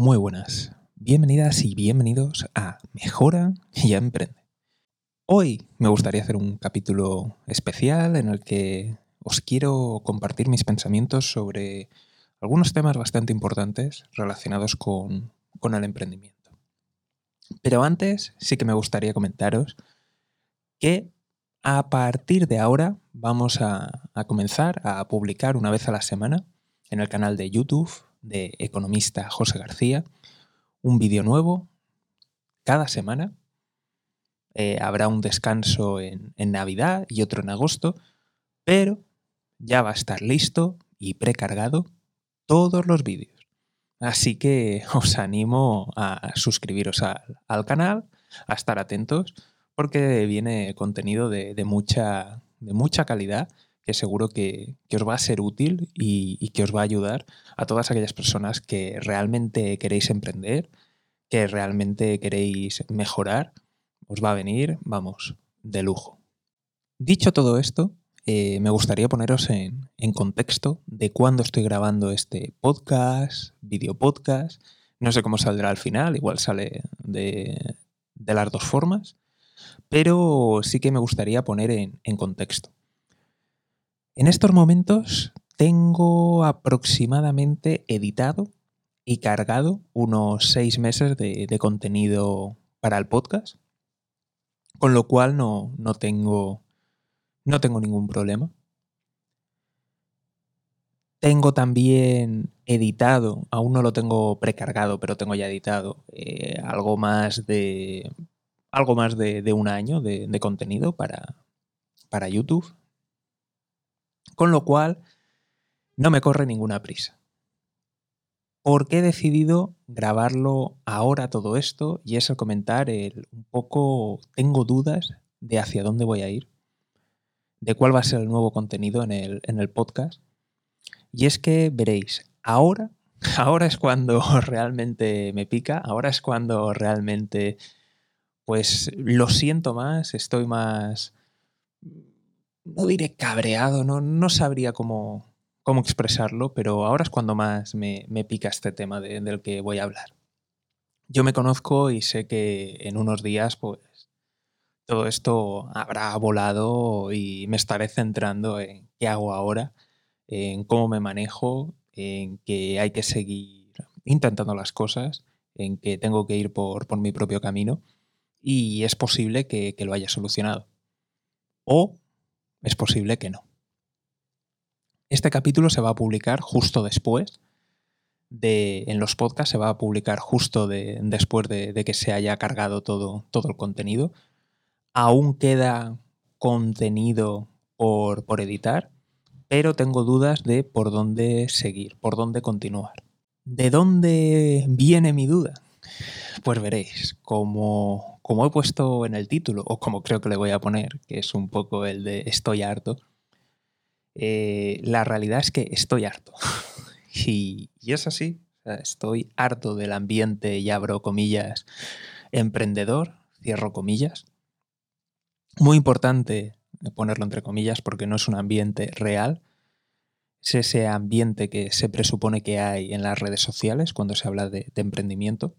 Muy buenas, bienvenidas y bienvenidos a Mejora y Emprende. Hoy me gustaría hacer un capítulo especial en el que os quiero compartir mis pensamientos sobre algunos temas bastante importantes relacionados con, con el emprendimiento. Pero antes sí que me gustaría comentaros que a partir de ahora vamos a, a comenzar a publicar una vez a la semana en el canal de YouTube de economista José García, un vídeo nuevo cada semana. Eh, habrá un descanso en, en Navidad y otro en agosto, pero ya va a estar listo y precargado todos los vídeos. Así que os animo a suscribiros al, al canal, a estar atentos, porque viene contenido de, de, mucha, de mucha calidad que seguro que, os va a ser útil y, que os va a ayudar a todas aquellas personas que realmente queréis emprender, que realmente queréis mejorar. Os va a venir, vamos, de lujo. Dicho todo esto, eh, me gustaría poneros en, contexto de cuándo estoy grabando este podcast, video podcast. No sé cómo saldrá al final, igual sale de, las dos formas, pero sí que me gustaría poner en contexto. En estos momentos tengo aproximadamente editado y cargado unos seis meses de, contenido para el podcast, con lo cual no, no, tengo, no tengo ningún problema. Tengo también editado, aún no lo tengo precargado, pero tengo ya editado eh, algo más de algo más de, de un año de, de contenido para, para YouTube con lo cual, no me corre ninguna prisa. ¿Por qué he decidido grabarlo ahora todo esto? Y es el comentar el, un poco, tengo dudas de hacia dónde voy a ir, de cuál va a ser el nuevo contenido en el, en el podcast. Y es que veréis, ahora, ahora es cuando realmente me pica, ahora es cuando realmente, pues lo siento más, estoy más no diré cabreado, no, no sabría cómo, cómo expresarlo, pero ahora es cuando más me, me pica este tema de, del que voy a hablar. Yo me conozco y sé que en unos días, pues, todo esto habrá volado y me estaré centrando en qué hago ahora, en cómo me manejo, en que hay que seguir intentando las cosas, en que tengo que ir por, por mi propio camino y es posible que, que lo haya solucionado. O es posible que no. Este capítulo se va a publicar justo después de. En los podcasts se va a publicar justo de, después de, de, que se haya cargado todo, todo el contenido. Aún queda contenido por, por editar, pero tengo dudas de por dónde seguir, por dónde continuar. ¿De dónde viene mi duda? Pues veréis, como, como he puesto en el título, o como creo que le voy a poner, que es un poco el de estoy harto, eh, la realidad es que estoy harto. y, y, es así, estoy harto del ambiente, y abro comillas, emprendedor, cierro comillas. Muy importante ponerlo entre comillas porque no es un ambiente real, es ese ambiente que se presupone que hay en las redes sociales cuando se habla de, de emprendimiento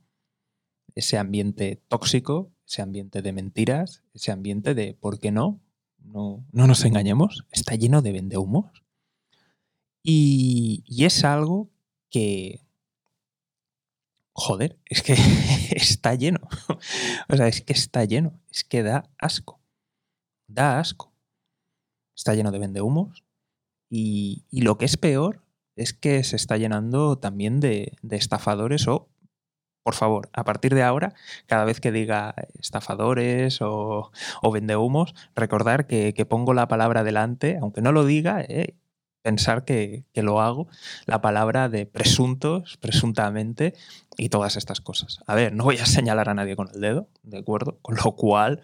ese ambiente tóxico, ese ambiente de mentiras, ese ambiente de ¿por qué no? No, no nos engañemos, está lleno de vendehumos. Y, y es algo que, joder, es que está lleno. o sea, es que está lleno, es que da asco. Da asco. Está lleno de vendehumos. Y, y lo que es peor es que se está llenando también de, de estafadores o por favor, a partir de ahora, cada vez que diga estafadores o, o vendehumos, recordar que, que, pongo la palabra delante, aunque no lo diga, eh, pensar que, que, lo hago, la palabra de presuntos, presuntamente, y todas estas cosas. A ver, no voy a señalar a nadie con el dedo, ¿de acuerdo? Con lo cual,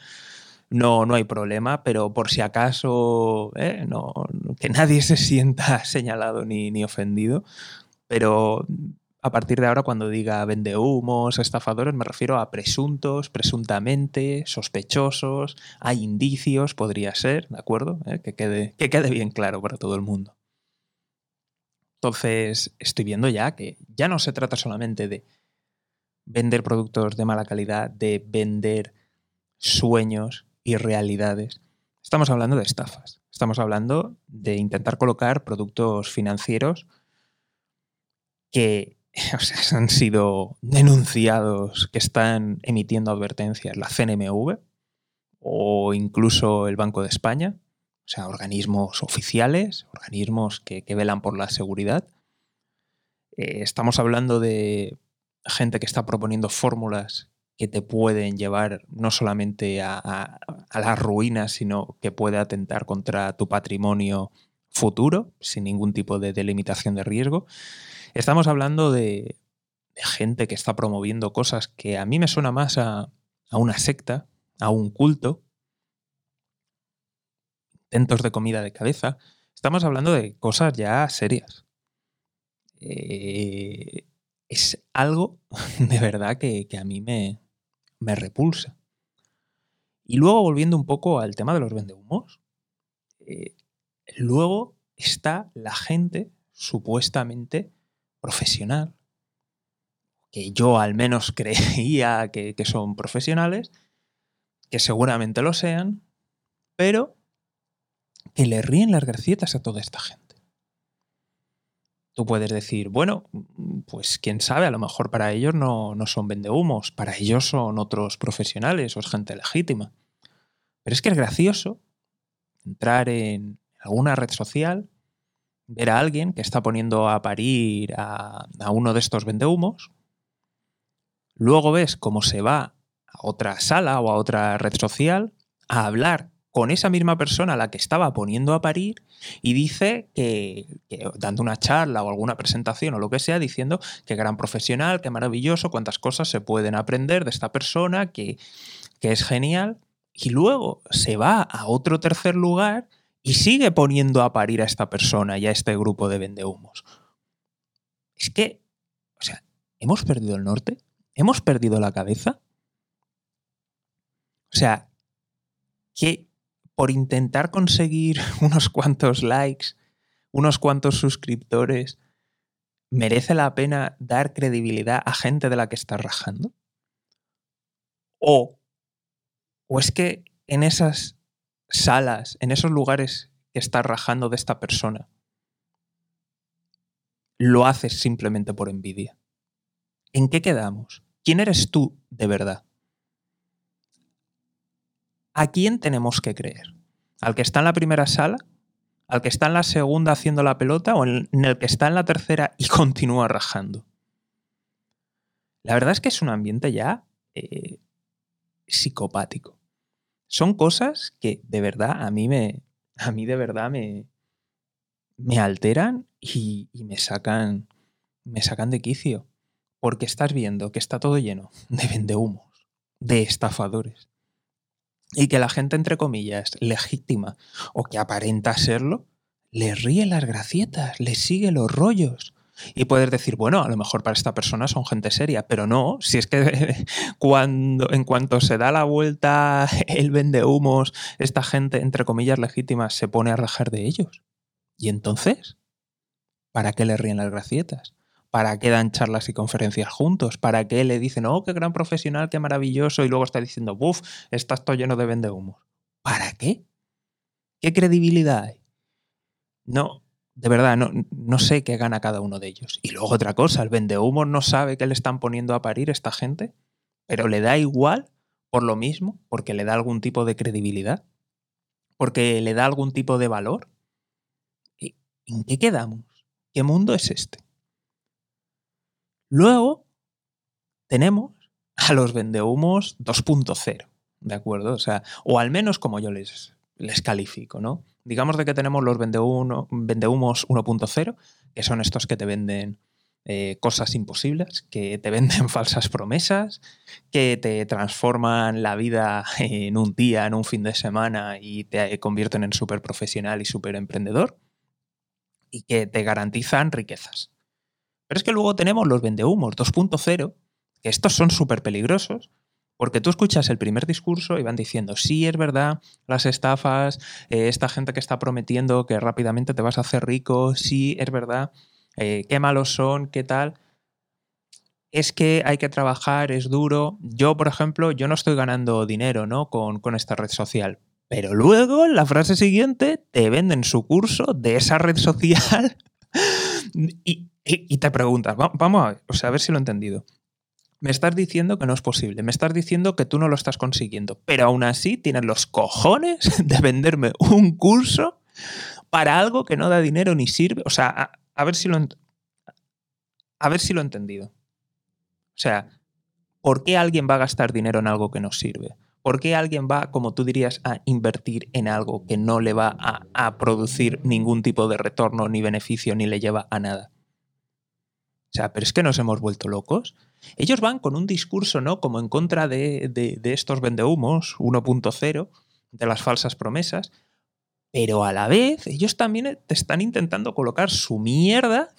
no, no hay problema, pero por si acaso, eh, no, que nadie se sienta señalado ni, ni ofendido, pero a partir de ahora cuando diga vende humos, estafadores, me refiero a presuntos, presuntamente, sospechosos, hay indicios, podría ser, ¿de acuerdo? ¿Eh? Que, quede, que quede bien claro para todo el mundo. Entonces, estoy viendo ya que ya no se trata solamente de vender productos de mala calidad, de vender sueños y realidades. Estamos hablando de estafas. Estamos hablando de intentar colocar productos financieros que han sido denunciados, que están emitiendo advertencias la CNMV o incluso el Banco de España, o sea, organismos oficiales, organismos que, velan por la seguridad. Eh, estamos hablando de gente que está proponiendo fórmulas que te pueden llevar no solamente a, a, las ruinas, sino que puede atentar contra tu patrimonio futuro, sin ningún tipo de delimitación de riesgo. Estamos hablando de, gente que está promoviendo cosas que a mí me suena más a, una secta, a un culto, intentos de comida de cabeza. Estamos hablando de cosas ya serias. Eh, es algo de verdad que, a mí me, me, repulsa. Y luego, volviendo un poco al tema de los vendehumos, eh, luego está la gente supuestamente profesional, que yo al menos creía que, son profesionales, que seguramente lo sean, pero que le ríen las gracietas a toda esta gente. Tú puedes decir, bueno, pues quién sabe, a lo mejor para ellos no, no son vendehumos, para ellos son otros profesionales o es gente legítima. Pero es que es gracioso entrar en alguna red social, ver a alguien que está poniendo a parir a, uno de estos vendehumos, luego ves cómo se va a otra sala o a otra red social a hablar con esa misma persona a la que estaba poniendo a parir y dice que, dando una charla o alguna presentación o lo que sea, diciendo que gran profesional, que maravilloso, cuántas cosas se pueden aprender de esta persona, que, que es genial. Y luego se va a otro tercer lugar y sigue poniendo a parir a esta persona y a este grupo de vendehumos. Es que, o sea, ¿hemos perdido el norte? ¿Hemos perdido la cabeza? O sea, ¿qué, por intentar conseguir unos cuantos likes, unos cuantos suscriptores, ¿merece la pena dar credibilidad a gente de la que estás rajando? O, o es que en esas salas, en esos lugares que estás rajando de esta persona, lo haces simplemente por envidia. ¿En qué quedamos? ¿Quién eres tú de verdad? ¿a quién tenemos que creer? ¿Al que está en la primera sala? ¿Al que está en la segunda haciendo la pelota? ¿O en el que está en la tercera y continúa rajando? La verdad es que es un ambiente ya eh, psicopático. Son cosas que de verdad a mí me. A mí de verdad me. me alteran y, me sacan. me sacan de quicio. Porque estás viendo que está todo lleno de vendehumos, de estafadores, y que la gente, entre comillas, legítima o que aparenta serlo, le ríe las gracietas, le sigue los rollos. Y puedes decir, bueno, a lo mejor para esta persona son gente seria, pero no, si es que cuando, en cuanto se da la vuelta el vende humos, esta gente, entre comillas, legítima, se pone a rajar de ellos. ¿Y entonces? ¿Para qué le ríen las gracietas? ¿Para qué dan charlas y conferencias juntos? ¿Para qué le dicen, oh, qué gran profesional, qué maravilloso? Y luego está diciendo, buf, estás todo lleno de vendehumos. ¿Para qué? ¿Qué credibilidad hay? No, de verdad, no, no, sé qué gana cada uno de ellos. Y luego otra cosa, el vendehumos no sabe qué le están poniendo a parir esta gente, pero le da igual por lo mismo, porque le da algún tipo de credibilidad, porque le da algún tipo de valor. ¿En qué quedamos? ¿Qué mundo es este? Luego tenemos a los vendehumos 2.0, ¿de acuerdo? O sea, o al menos como yo les, les califico, ¿no? Digamos de que tenemos los vendehumos 1.0, que son estos que te venden eh, cosas imposibles, que te venden falsas promesas, que te transforman la vida en un día, en un fin de semana y te convierten en súper profesional y súper emprendedor y que te garantizan riquezas. Pero es que luego tenemos los vendehumos 2.0, que estos son súper peligrosos, porque tú escuchas el primer discurso y van diciendo, sí, es verdad, las estafas, eh, esta gente que está prometiendo que rápidamente te vas a hacer rico, sí, es verdad, eh, qué malos son, qué tal. es que hay que trabajar, es duro. Yo, por ejemplo, yo no estoy ganando dinero ¿no? con, con esta red social. Pero luego, en la frase siguiente, te venden su curso de esa red social y, te preguntas, vamos a a ver si lo he entendido. Me estás diciendo que no es posible, me estás diciendo que tú no lo estás consiguiendo, pero aún así tienes los cojones de venderme un curso para algo que no da dinero ni sirve. O sea, a, ver si lo a ver si lo he entendido. O sea, ¿por qué alguien va a gastar dinero en algo que no sirve? ¿Por qué alguien va, como tú dirías, a invertir en algo que no le va a, a producir ningún tipo de retorno, ni beneficio, ni le lleva a nada? O sea, pero es que nos hemos vuelto locos. Ellos van con un discurso, ¿no? Como en contra de, de, estos vendehumos 1.0, de las falsas promesas, pero a la vez ellos también te están intentando colocar su mierda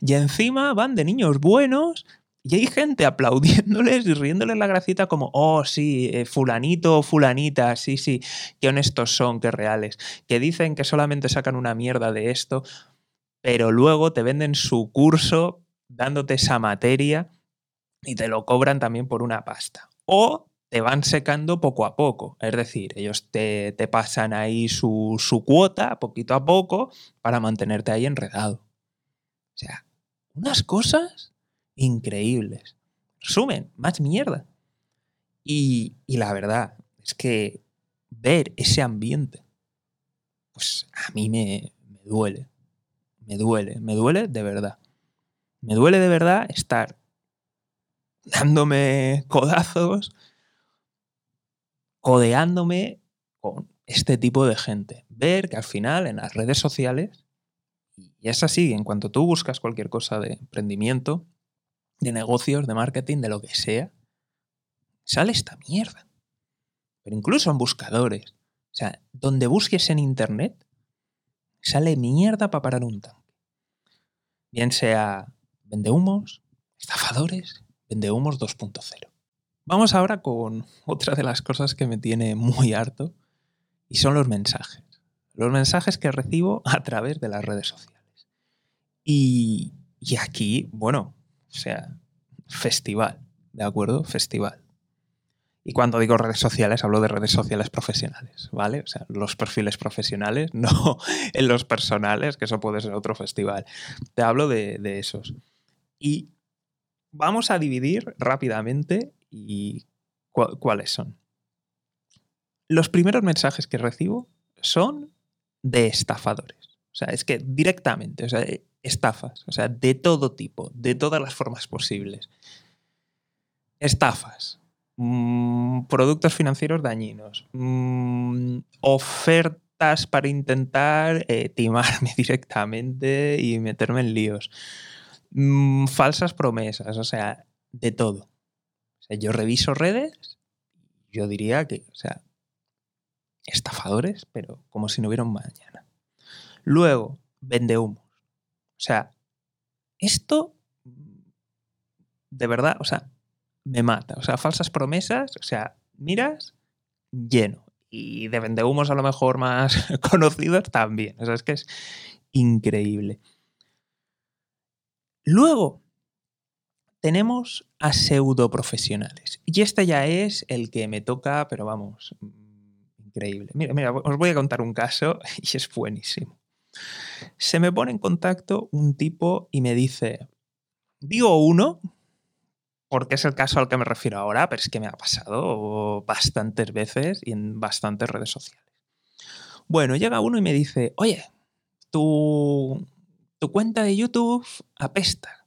y encima van de niños buenos y hay gente aplaudiéndoles y riéndoles la gracita como, oh, sí, eh, fulanito o fulanita, sí, sí, qué honestos son, qué reales, que dicen que solamente sacan una mierda de esto, pero luego te venden su curso dándote esa materia y te lo cobran también por una pasta. O te van secando poco a poco. Es decir, ellos te, te pasan ahí su, su, cuota poquito a poco para mantenerte ahí enredado. O sea, unas cosas increíbles. Resumen, más mierda. Y, y la verdad es que ver ese ambiente, pues a mí me, me duele. Me duele, me duele de verdad. Me duele de verdad estar dándome codazos, codeándome con este tipo de gente. Ver que al final en las redes sociales, y es así, en cuanto tú buscas cualquier cosa de emprendimiento, de negocios, de marketing, de lo que sea, sale esta mierda. Pero incluso en buscadores. O sea, donde busques en internet, sale mierda para parar un tanque. Bien sea vendehumos, estafadores, vendehumos 2.0. Vamos ahora con otra de las cosas que me tiene muy harto y son los mensajes. Los mensajes que recibo a través de las redes sociales. Y, y aquí, bueno, o sea, festival, ¿de acuerdo? Festival. Y cuando digo redes sociales, hablo de redes sociales profesionales, ¿vale? O sea, los perfiles profesionales, no en los personales, que eso puede ser otro festival. Te hablo de, de esos. Y vamos a dividir rápidamente y cuáles son. Los primeros mensajes que recibo son de estafadores. O sea, es que directamente, o sea, estafas, o sea, de todo tipo, de todas las formas posibles. Estafas, mmm, productos financieros dañinos, mmm, ofertas para intentar eh, timarme directamente y meterme en líos mmm, falsas promesas, o sea, de todo. O sea, yo reviso redes, yo diría que, o sea, estafadores, pero como si no hubiera un mañana. Luego, vende humos. O sea, esto de verdad, o sea, me mata. O sea, falsas promesas, o sea, miras lleno. Y de vende humos a lo mejor más conocidos también. O sea, es que es increíble. Luego tenemos a pseudoprofesionales. Y este ya es el que me toca, pero vamos, increíble. Mira, mira, os voy a contar un caso y es buenísimo. Se me pone en contacto un tipo y me dice, digo uno, porque es el caso al que me refiero ahora, pero es que me ha pasado bastantes veces y en bastantes redes sociales. Bueno, llega uno y me dice, oye, tú tu cuenta de YouTube apesta.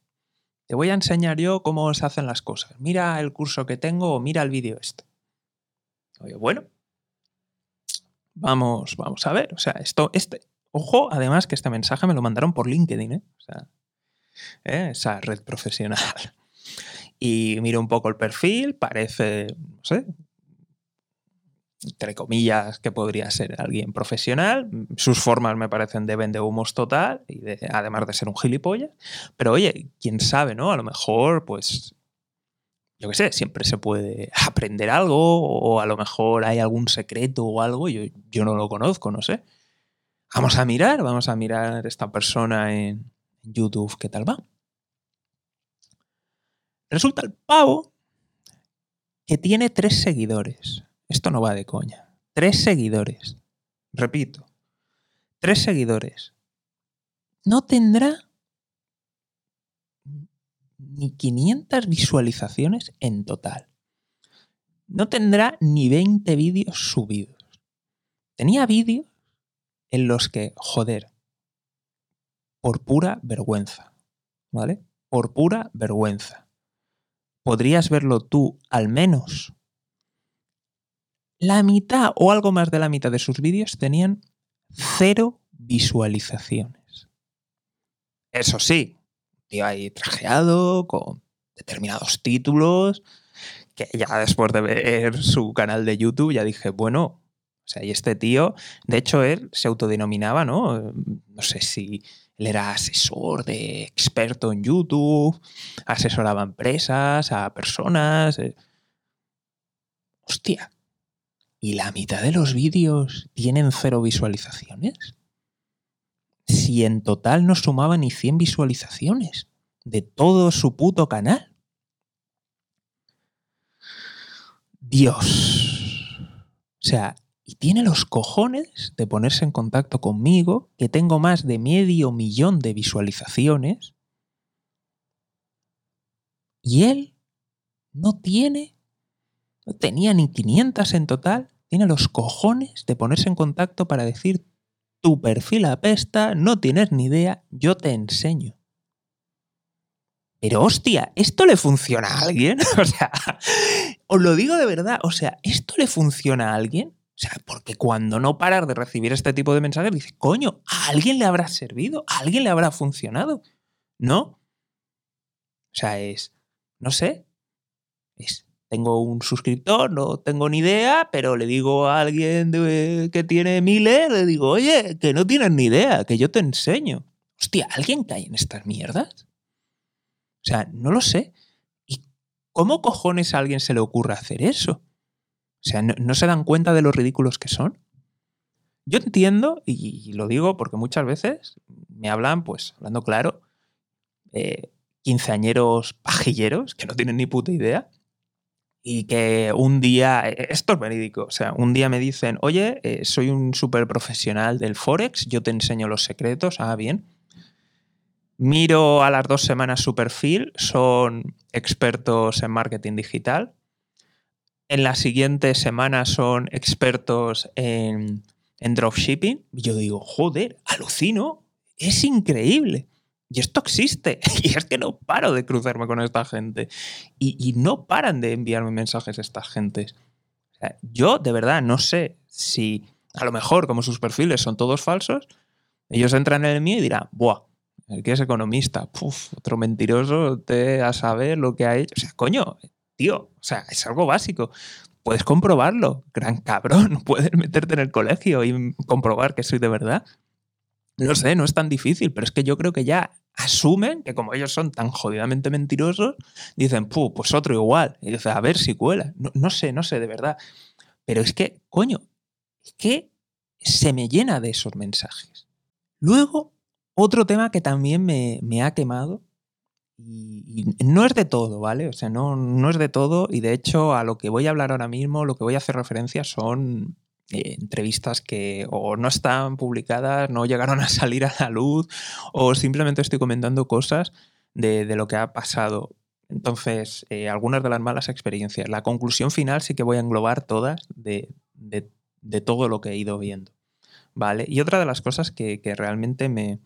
Te voy a enseñar yo cómo se hacen las cosas. Mira el curso que tengo o mira el vídeo este. Oye, bueno, vamos, vamos a ver. O sea, esto, este, ojo, además que este mensaje me lo mandaron por LinkedIn, ¿eh? O sea, ¿eh? esa red profesional. Y miro un poco el perfil, parece, no sé, entre comillas, que podría ser alguien profesional. Sus formas me parecen de vende humos total, y además de ser un gilipollas. Pero oye, quién sabe, ¿no? A lo mejor, pues, yo qué sé, siempre se puede aprender algo, o a lo mejor hay algún secreto o algo, yo, yo no lo conozco, no sé. Vamos a mirar, vamos a mirar esta persona en YouTube, ¿qué tal va? Resulta el pavo que tiene tres seguidores. Esto no va de coña. Tres seguidores. Repito, tres seguidores. No tendrá ni 500 visualizaciones en total. No tendrá ni 20 vídeos subidos. Tenía vídeos en los que, joder, por pura vergüenza, ¿vale? Por pura vergüenza. Podrías verlo tú al menos. La mitad o algo más de la mitad de sus vídeos tenían cero visualizaciones. Eso sí, tío ahí trajeado, con determinados títulos, que ya después de ver su canal de YouTube ya dije, bueno, o sea, y este tío, de hecho él se autodenominaba, ¿no? No sé si él era asesor de experto en YouTube, asesoraba a empresas, a personas. Eh. Hostia, ¿y la mitad de los vídeos tienen cero visualizaciones? Si en total no sumaba ni 100 visualizaciones de todo su puto canal. Dios. O sea, y tiene los cojones de ponerse en contacto conmigo, que tengo más de medio millón de visualizaciones, y él no tiene, no tenía ni 500 en total, tiene los cojones de ponerse en contacto para decir, tu perfil apesta, no tienes ni idea, yo te enseño. Pero hostia, ¿esto le funciona a alguien? o sea, os lo digo de verdad, o sea, ¿esto le funciona a alguien? O sea, porque cuando no parar de recibir este tipo de mensajes, dices, coño, ¿a alguien le habrá servido? ¿A alguien le habrá funcionado? ¿No? O sea, es, no sé, es, tengo un suscriptor, no tengo ni idea, pero le digo a alguien que tiene miles, le digo, oye, que no tienes ni idea, que yo te enseño. Hostia, ¿alguien cae en estas mierdas? O sea, no lo sé. ¿Y cómo cojones a alguien se le ocurre hacer eso? O sea, no, se dan cuenta de lo ridículos que son. Yo entiendo, y, lo digo porque muchas veces me hablan, pues, hablando claro, eh, quinceañeros pajilleros que no tienen ni puta idea y que un día, e, esto es verídico, o sea, un día me dicen, oye, eh, soy un súper profesional del Forex, yo te enseño los secretos, ah, bien. Miro a las dos semanas su perfil, son expertos en marketing digital. En la siguiente semana son expertos en, dropshipping. Y yo digo, joder, alucino, es increíble. Y esto existe. Y es que no paro de cruzarme con esta gente. Y, no paran de enviarme mensajes estas gentes. yo de verdad no sé si a lo mejor como sus perfiles son todos falsos, ellos entran en el mío y dirán, ¡buah! el que es economista, Puf, otro mentiroso, te a saber lo que ha hecho. O sea, coño, tío, o sea, es algo básico. Puedes comprobarlo, gran cabrón. Puedes meterte en el colegio y comprobar que soy de verdad. No sé, no es tan difícil, pero es que yo creo que ya asumen que como ellos son tan jodidamente mentirosos, dicen, Puh, pues otro igual. Y dicen, a ver si cuela. No, no sé, no sé, de verdad. Pero es que, coño, es que se me llena de esos mensajes. Luego otro tema que también me, ha quemado, y, no es de todo, ¿vale? O sea, no, no es de todo, y de hecho a lo que voy a hablar ahora mismo, lo que voy a hacer referencia son eh, entrevistas que o no están publicadas, no llegaron a salir a la luz, o simplemente estoy comentando cosas de, lo que ha pasado. Entonces, eh, algunas de las malas experiencias. La conclusión final sí que voy a englobar todas de, todo lo que he ido viendo. ¿Vale? Y otra de las cosas que realmente me,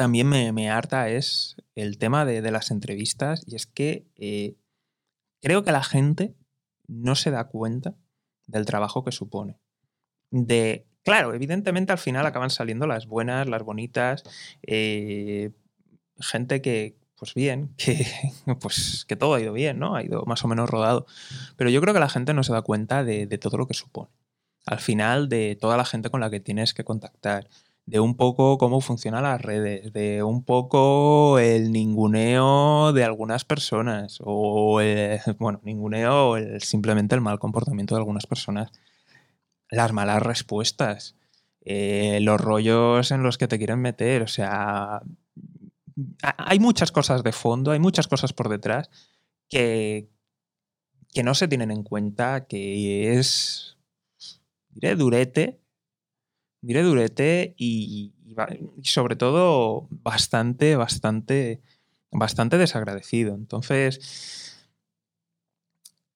también me, harta es el tema de, las entrevistas y es que eh, creo que la gente no se da cuenta del trabajo que supone. De, claro, evidentemente al final acaban saliendo las buenas, las bonitas, eh, gente que, pues bien, que, pues que todo ha ido bien, ¿no? Ha ido más o menos rodado. Pero yo creo que la gente no se da cuenta de todo lo que supone. Al final, de toda la gente con la que tienes que contactar, de un poco cómo funcionan las redes, de un poco el ninguneo de algunas personas, o el, bueno, ninguneo o simplemente el mal comportamiento de algunas personas, las malas respuestas, eh, los rollos en los que te quieren meter, o sea, hay muchas cosas de fondo, hay muchas cosas por detrás que, que no se tienen en cuenta, que es, diré, durete, diré durete y, sobre todo bastante, bastante, bastante desagradecido. Entonces,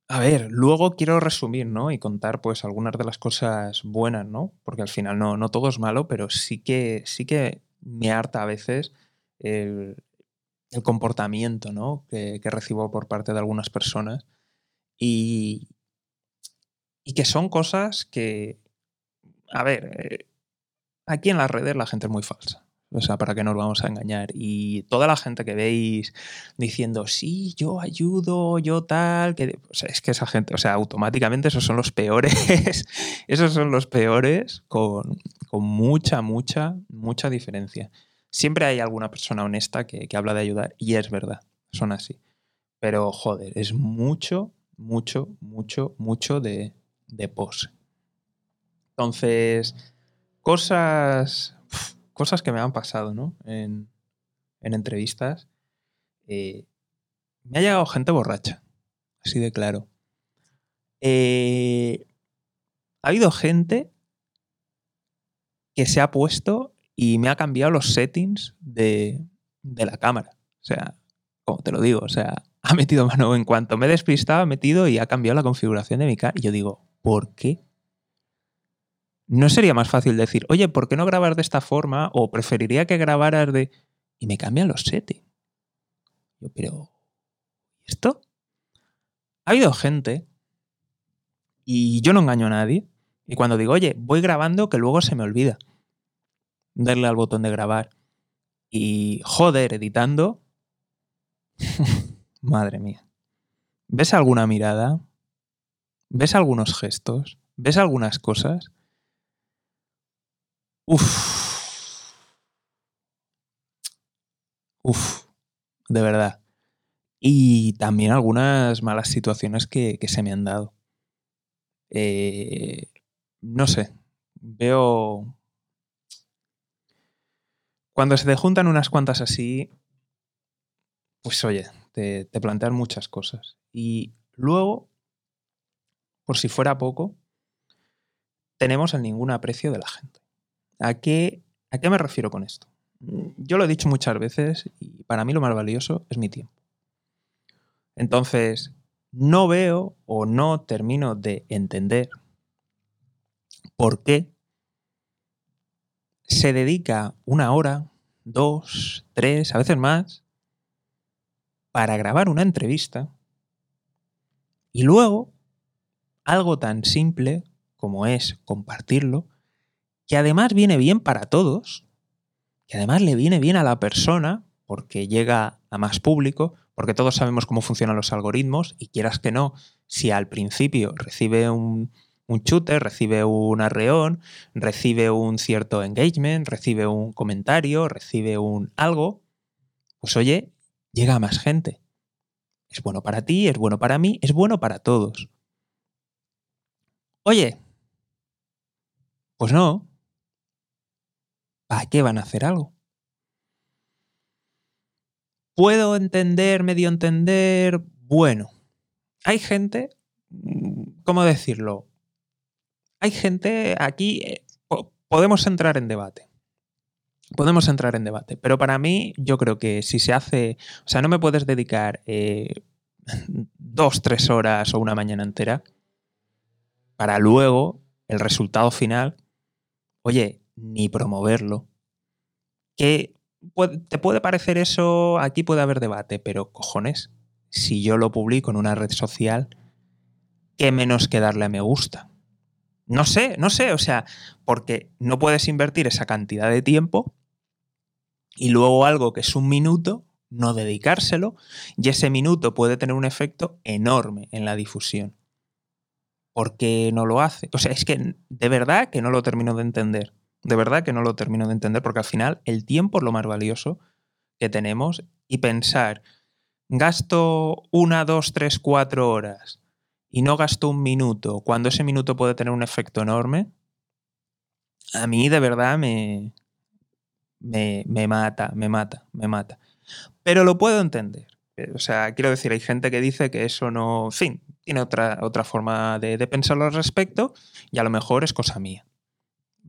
a ver, luego quiero resumir, ¿no? Y contar, pues, algunas de las cosas buenas, ¿no? Porque al final no, no todo es malo, pero sí que, sí que me harta a veces el, comportamiento, ¿no? Que, recibo por parte de algunas personas. Y, y que son cosas que, a ver, eh, aquí en las redes la gente es muy falsa. O sea, ¿para qué nos vamos a engañar? Y toda la gente que veis diciendo, sí, yo ayudo, yo tal, que o sea, es que esa gente, o sea, automáticamente esos son los peores, esos son los peores con, mucha, mucha, mucha diferencia. Siempre hay alguna persona honesta que, habla de ayudar y es verdad, son así. Pero joder, es mucho, mucho, mucho, mucho de, de pose. Entonces, cosas cosas que me han pasado, ¿no? En, entrevistas. Eh, me ha llegado gente borracha, así de claro. Eh, ha habido gente que se ha puesto y me ha cambiado los settings de, de la cámara. O sea, como te lo digo, o sea, ha metido mano en cuanto me he despistado, ha metido y ha cambiado la configuración de mi cámara. Y yo digo, ¿por qué? ¿No sería más fácil decir, oye, ¿por qué no grabar de esta forma? O preferiría que grabaras de... Y me cambian los settings. Yo, pero... ¿Esto? Ha habido gente, y yo no engaño a nadie, y cuando digo, oye, voy grabando, que luego se me olvida darle al botón de grabar. Y joder, editando. Madre mía. ¿Ves alguna mirada? ¿Ves algunos gestos? ¿Ves algunas cosas? Uf. Uf. De verdad. Y también algunas malas situaciones que, se me han dado. Eh, no sé. Veo. Cuando se te juntan unas cuantas así, pues oye, te plantean muchas cosas. Y luego, por si fuera poco, tenemos el ningún aprecio de la gente. ¿A qué, ¿A qué me refiero con esto? Yo lo he dicho muchas veces y para mí lo más valioso es mi tiempo. Entonces, no veo o no termino de entender por qué se dedica una hora, dos, tres, a veces más, para grabar una entrevista y luego algo tan simple como es compartirlo que además viene bien para todos, que además le viene bien a la persona porque llega a más público, porque todos sabemos cómo funcionan los algoritmos y quieras que no, si al principio recibe un, un shooter, recibe un arreón, recibe un cierto engagement, recibe un comentario, recibe un algo, pues oye, llega a más gente. Es bueno para ti, es bueno para mí, es bueno para todos. Oye, pues no, ¿Para qué van a hacer algo? ¿Puedo entender, medio entender? Bueno, hay gente, mm, ¿cómo decirlo? Hay gente aquí, eh, podemos entrar en debate. Podemos entrar en debate, pero para mí yo creo que si se hace, o sea, no me puedes dedicar eh, dos, tres horas o una mañana entera para luego el resultado final, oye, ni promoverlo. Que te puede parecer eso, aquí puede haber debate, pero cojones, si yo lo publico en una red social, ¿qué menos que darle a me gusta? No sé, no sé, o sea, porque no puedes invertir esa cantidad de tiempo y luego algo que es un minuto, no dedicárselo, y ese minuto puede tener un efecto enorme en la difusión. ¿Por qué no lo hace? O sea, es que de verdad que no lo termino de entender. De verdad que no lo termino de entender porque al final el tiempo es lo más valioso que tenemos y pensar, gasto una, dos, tres, cuatro horas y no gasto un minuto, cuando ese minuto puede tener un efecto enorme, a mí de verdad me, me, me mata, me mata, me mata. Pero lo puedo entender. O sea, quiero decir, hay gente que dice que eso no, en fin, tiene otra, otra forma de, de pensarlo al respecto y a lo mejor es cosa mía.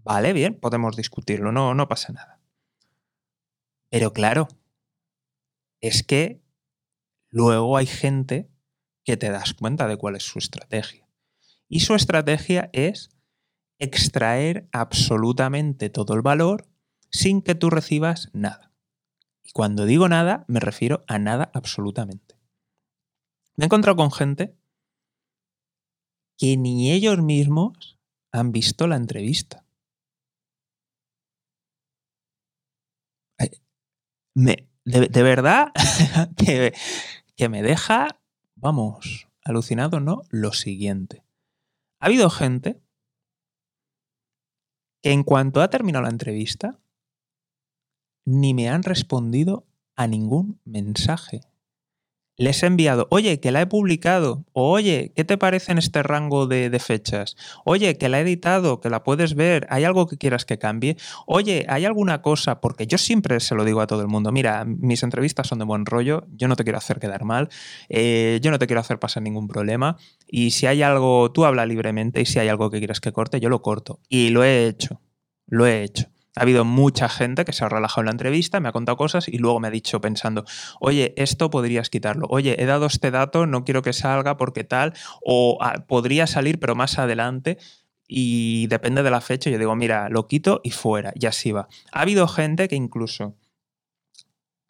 Vale, bien, podemos discutirlo, no, no pasa nada. Pero claro, es que luego hay gente que te das cuenta de cuál es su estrategia. Y su estrategia es extraer absolutamente todo el valor sin que tú recibas nada. Y cuando digo nada, me refiero a nada absolutamente. Me he encontrado con gente que ni ellos mismos han visto la entrevista. Me, de, verdad que, que me deja, vamos, alucinado, ¿no? Lo siguiente. Ha habido gente que en cuanto ha terminado la entrevista, ni me han respondido a ningún mensaje les he enviado, oye, que la he publicado, o oye, ¿qué te parece en este rango de, fechas? Oye, que la he editado, que la puedes ver, ¿hay algo que quieras que cambie? Oye, ¿hay alguna cosa? Porque yo siempre se lo digo a todo el mundo, mira, mis entrevistas son de buen rollo, yo no te quiero hacer quedar mal, eh, yo no te quiero hacer pasar ningún problema, y si hay algo, tú habla libremente, y si hay algo que quieras que corte, yo lo corto. Y lo he hecho, lo he hecho. Ha habido mucha gente que se ha relajado en la entrevista, me ha contado cosas y luego me ha dicho pensando, oye, esto podrías quitarlo, oye, he dado este dato, no quiero que salga porque tal, o ah, podría salir pero más adelante y depende de la fecha, yo digo, mira, lo quito y fuera, y así va. Ha habido gente que incluso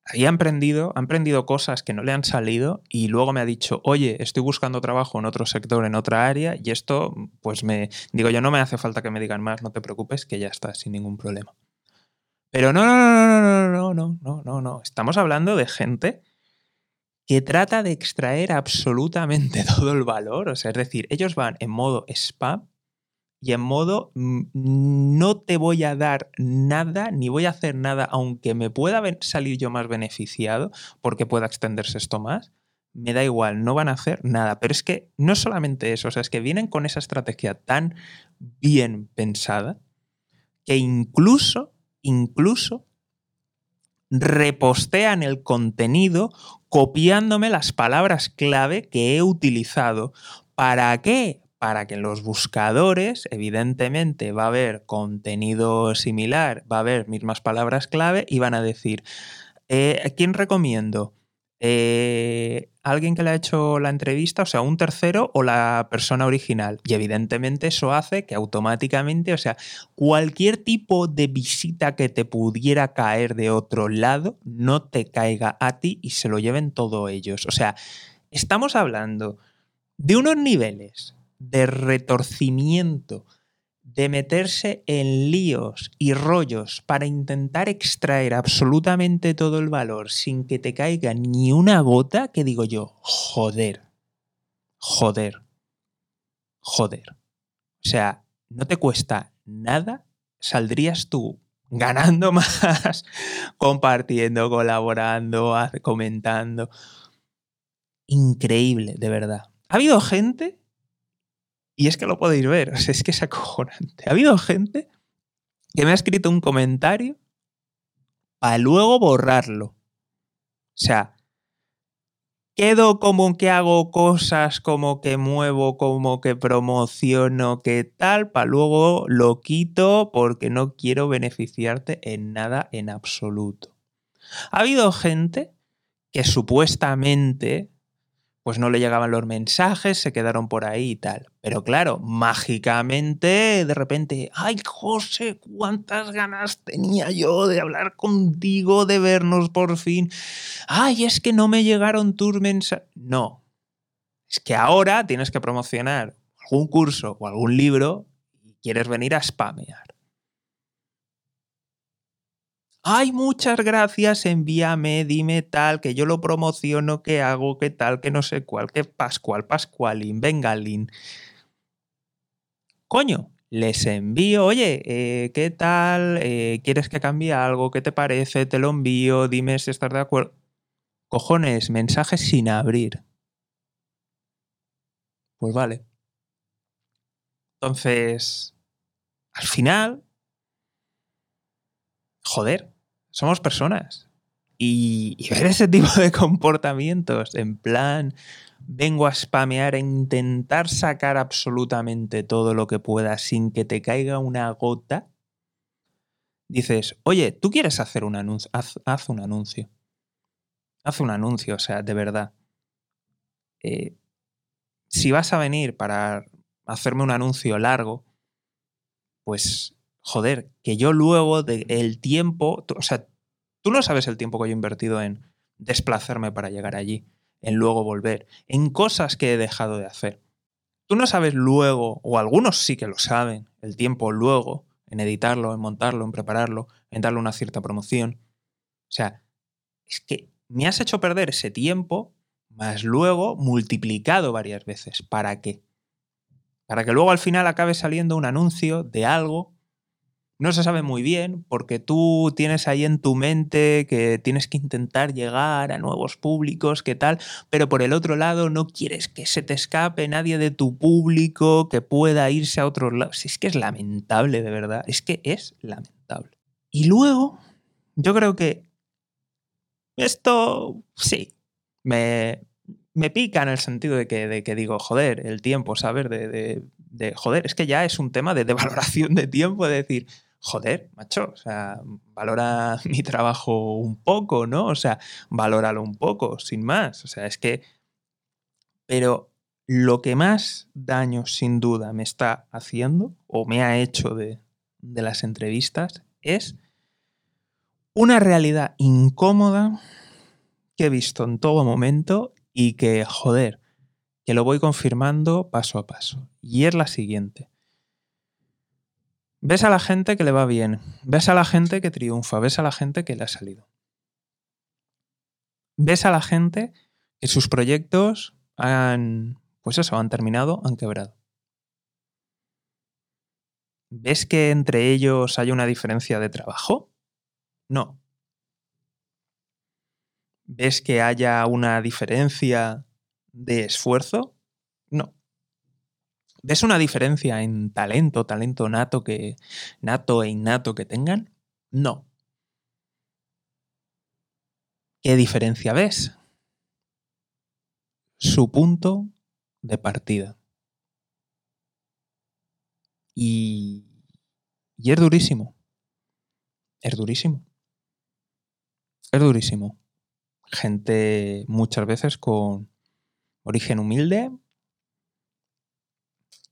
ahí ha emprendido, ha emprendido cosas que no le han salido y luego me ha dicho, oye, estoy buscando trabajo en otro sector, en otra área, y esto, pues me digo yo, no me hace falta que me digan más, no te preocupes, que ya está, sin ningún problema. Pero no, no, no, no, no, no, no, no, no. Estamos hablando de gente que trata de extraer absolutamente todo el valor. O sea, es decir, ellos van en modo spam y en modo no te voy a dar nada ni voy a hacer nada, aunque me pueda salir yo más beneficiado porque pueda extenderse esto más, me da igual, no van a hacer nada. Pero es que no solamente eso, o sea, es que vienen con esa estrategia tan bien pensada que incluso, incluso repostean el contenido copiándome las palabras clave que he utilizado. ¿Para qué? Para que en los buscadores, evidentemente, va a haber contenido similar, va a haber mismas palabras clave y van a decir, eh, quién recomiendo? Eh, ¿Alguien que le ha hecho la entrevista, o sea, un tercero o la persona original? Y evidentemente eso hace que automáticamente, o sea, cualquier tipo de visita que te pudiera caer de otro lado, no te caiga a ti y se lo lleven todos ellos. O sea, estamos hablando de unos niveles de retorcimiento, de meterse en líos y rollos para intentar extraer absolutamente todo el valor sin que te caiga ni una gota, que digo yo, joder, joder, joder. O sea, no te cuesta nada, saldrías tú ganando más, compartiendo, colaborando, comentando. Increíble, de verdad. Ha habido gente y es que lo podéis ver, es que es acojonante. Ha habido gente que me ha escrito un comentario para luego borrarlo. O sea, quedo como que hago cosas, como que muevo, como que promociono, que tal, para luego lo quito porque no quiero beneficiarte en nada en absoluto. Ha habido gente que supuestamente pues no le llegaban los mensajes, se quedaron por ahí y tal. Pero claro, mágicamente, de repente, ay José, cuántas ganas tenía yo de hablar contigo, de vernos por fin. Ay, es que no me llegaron tus mensajes. No, es que ahora tienes que promocionar algún curso o algún libro y quieres venir a spamear ay, muchas gracias, envíame, dime tal, que yo lo promociono, que hago, que tal, que no sé cuál, que Pascual, Pascualín, Bengalín. Coño, les envío, oye, eh, ¿qué tal? Eh, ¿Quieres que cambie algo? ¿Qué te parece? Te lo envío, dime si estás de acuerdo. Cojones, mensajes sin abrir. Pues vale. Entonces, al final, joder, somos personas. Y, ver ese tipo de comportamientos, en plan, vengo a spamear, a intentar sacar absolutamente todo lo que pueda sin que te caiga una gota, dices, oye, ¿tú quieres hacer un anuncio? Haz, un anuncio. Haz un anuncio, o sea, de verdad. Eh, si vas a venir para hacerme un anuncio largo, pues, joder, que yo luego del tiempo, o sea, tú no sabes el tiempo que yo he invertido en desplazarme para llegar allí en luego volver, en cosas que he dejado de hacer. Tú no sabes luego, o algunos sí que lo saben, el tiempo luego, en editarlo, en montarlo, en prepararlo, en darle una cierta promoción. O sea, es que me has hecho perder ese tiempo, más luego multiplicado varias veces. ¿Para qué? Para que luego al final acabe saliendo un anuncio de algo no se sabe muy bien porque tú tienes ahí en tu mente que tienes que intentar llegar a nuevos públicos, qué tal, pero por el otro lado no quieres que se te escape nadie de tu público que pueda irse a otros lados. Es que es lamentable, de verdad, es que es lamentable. Y luego, yo creo que esto, sí, me, me pica en el sentido de que, de que digo, joder, el tiempo, ¿sabes? De, de, de, joder, es que ya es un tema de, de valoración de tiempo, de decir, joder, macho, o sea, valora mi trabajo un poco, ¿no? O sea, valóralo un poco, sin más. O sea, es que... Pero lo que más daño sin duda me está haciendo o me ha hecho de, de las entrevistas es una realidad incómoda que he visto en todo momento y que, joder, que lo voy confirmando paso a paso. Y es la siguiente. Ves a la gente que le va bien, ves a la gente que triunfa, ves a la gente que le ha salido. Ves a la gente que sus proyectos han, pues eso, han terminado, han quebrado. ¿Ves que entre ellos hay una diferencia de trabajo? No. ¿Ves que haya una diferencia de esfuerzo? ¿Ves una diferencia en talento, talento nato, que, nato e innato que tengan? No. ¿Qué diferencia ves? Su punto de partida. Y, y es durísimo. Es durísimo. Es durísimo. Gente muchas veces con origen humilde,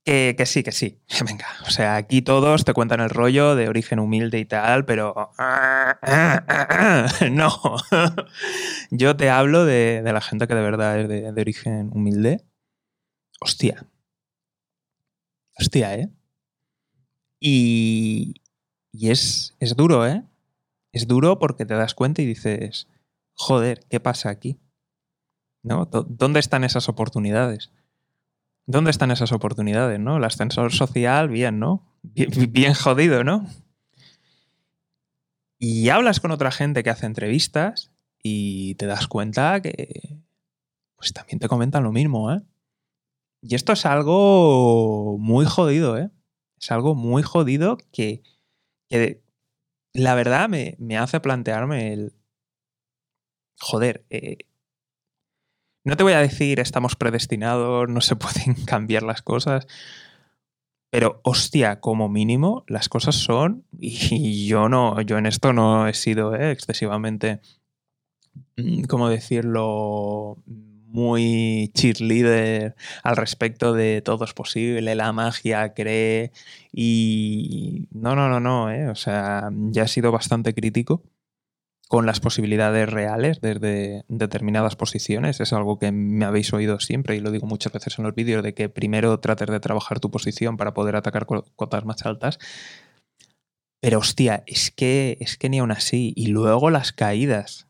que, sí, que sí. Venga, o sea, aquí todos te cuentan el rollo de origen humilde y tal, pero no. Yo te hablo de, la gente que de verdad es de, origen humilde. Hostia. Hostia, ¿eh? Y, y es, es duro, ¿eh? Es duro porque te das cuenta y dices, joder, ¿qué pasa aquí? ¿No? ¿Dónde están esas oportunidades? ¿Dónde están esas oportunidades, no? El ascensor social, bien, ¿no? Bien, jodido, ¿no? Y hablas con otra gente que hace entrevistas y te das cuenta que pues también te comentan lo mismo, ¿eh? Y esto es algo muy jodido, ¿eh? Es algo muy jodido que, que la verdad me, me, hace plantearme el... Joder, eh, no te voy a decir estamos predestinados, no se pueden cambiar las cosas, pero hostia, como mínimo las cosas son y yo no, yo en esto no he sido eh, excesivamente, mm, ¿cómo decirlo? muy cheerleader al respecto de todo es posible, la magia cree y no, no, no, no, eh, o sea, ya he sido bastante crítico con las posibilidades reales desde determinadas posiciones. Es algo que me habéis oído siempre y lo digo muchas veces en los vídeos, de que primero trates de trabajar tu posición para poder atacar cotas más altas. Pero hostia, es que, es que ni aún así. Y luego las caídas.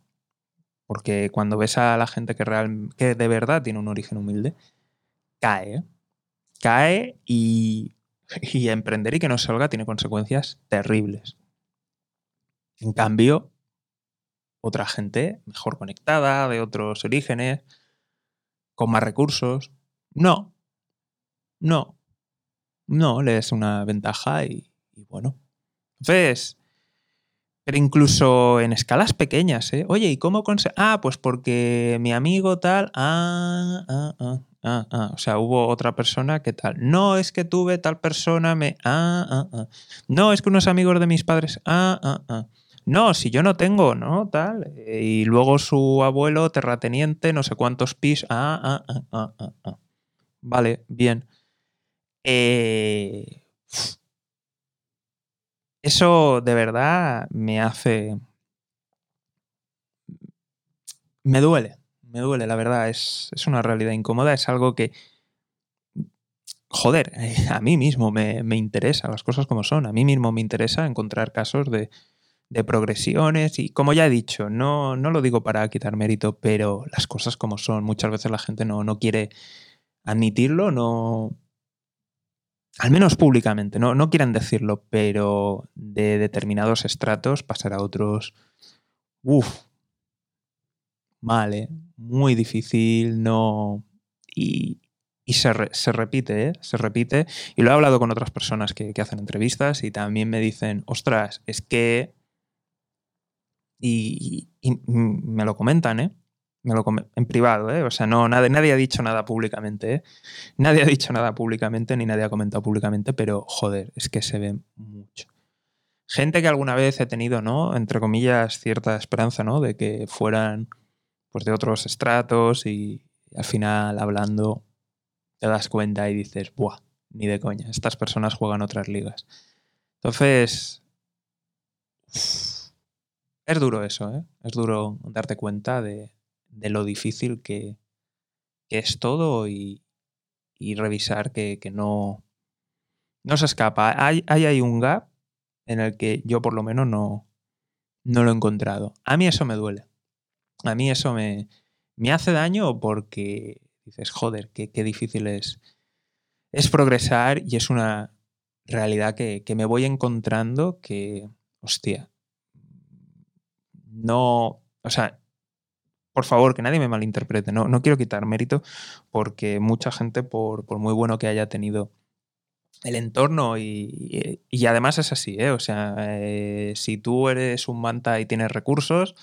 Porque cuando ves a la gente que, real, que de verdad tiene un origen humilde, cae. Cae y, y emprender y que no salga tiene consecuencias terribles. En cambio, otra gente mejor conectada, de otros orígenes, con más recursos. No, no, no, le es una ventaja y, bueno. Entonces, Pero incluso en escalas pequeñas, ¿eh? Oye, ¿y cómo conseguí? Ah, pues porque mi amigo tal. Ah, ah, ah, ah, ah. O sea, hubo otra persona que tal. No, es que tuve tal persona, me. Ah, ah, ah. No, es que unos amigos de mis padres. Ah, ah, ah. No, si yo no tengo, ¿no? Tal. Y luego su abuelo, terrateniente, no sé cuántos pis. Ah, ah, ah, ah, ah, ah. Vale, bien. Eh eso de verdad me hace... Me duele, me duele, la verdad. Es, es una realidad incómoda, es algo que... Joder, a mí mismo me, me, interesa, las cosas como son. A mí mismo me interesa encontrar casos de, de progresiones y como ya he dicho, no, no, lo digo para quitar mérito, pero las cosas como son. Muchas veces la gente no, no quiere admitirlo, no, al menos públicamente, no, no quieran decirlo, pero de determinados estratos pasar a otros, uff, mal, ¿eh? muy difícil, no... Y, y se, se, repite, ¿eh? se repite. Y lo he hablado con otras personas que, que hacen entrevistas y también me dicen, ostras, es que... Y, me lo comentan, ¿eh? me lo en privado, ¿eh? O sea, no, nadie, nadie ha dicho nada públicamente, ¿eh? Nadie ha dicho nada públicamente ni nadie ha comentado públicamente, pero joder, es que se ve mucho. Gente que alguna vez he tenido, ¿no? Entre comillas, cierta esperanza, ¿no? De que fueran pues de otros estratos y al final hablando te das cuenta y dices, ¡buah! Ni de coña, estas personas juegan otras ligas. Entonces, es duro eso, ¿eh? Es duro darte cuenta de, de lo difícil que, es todo y, y revisar que, que, no, no se escapa. Hay, hay, hay, un gap en el que yo por lo menos no, no lo he encontrado. A mí eso me duele. A mí eso me, me hace daño porque dices, joder, qué, qué difícil es, es progresar y es una realidad que, que me voy encontrando que, hostia, no, o sea, por favor, que nadie me malinterprete, no, no quiero quitar mérito porque mucha gente, por, muy bueno que haya tenido el entorno y, y, además es así, ¿eh? o sea, eh, si tú eres un manta y tienes recursos,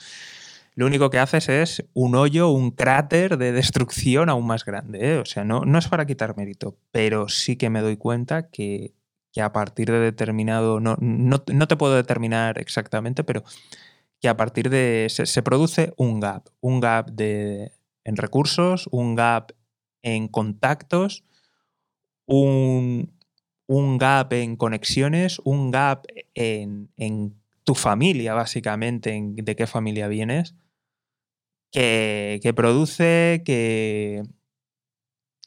lo único que haces es un hoyo, un cráter de destrucción aún más grande, ¿eh? o sea, no, no es para quitar mérito, pero sí que me doy cuenta que, que a partir de determinado, no, no, no te puedo determinar exactamente, pero que a partir de se, se, produce un gap, un gap de, en recursos, un gap en contactos, un, un gap en conexiones, un gap en, en tu familia, básicamente, en de qué familia vienes, que, que produce que,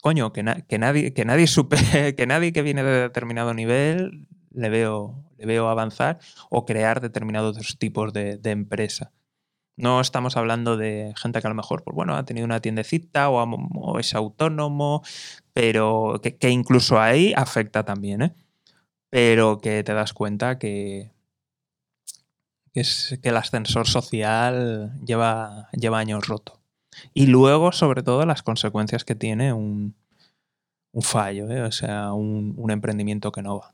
coño, que, nadie, que, nadie supe, que nadie que viene de determinado nivel le veo, le veo avanzar o crear determinados tipos de, empresa. No estamos hablando de gente que a lo mejor, pues bueno, ha tenido una tiendecita o, es autónomo, pero que, incluso ahí afecta también, ¿eh? Pero que te das cuenta que, es, que el ascensor social lleva, lleva años roto. Y luego, sobre todo, las consecuencias que tiene un, fallo, ¿eh? o sea, un emprendimiento que no va.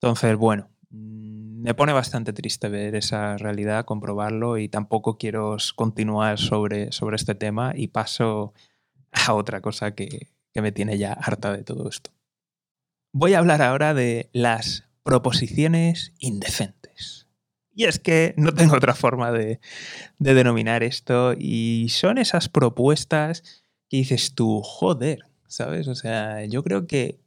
Entonces, bueno, mm, me pone bastante triste ver esa realidad, comprobarlo y tampoco quiero continuar sobre, sobre este tema y paso a otra cosa que, que me tiene ya harta de todo esto. Voy a hablar ahora de las proposiciones indecentes. Y es que no tengo otra forma de, de, denominar esto y son esas propuestas que dices tú, joder, ¿sabes? O sea, yo creo que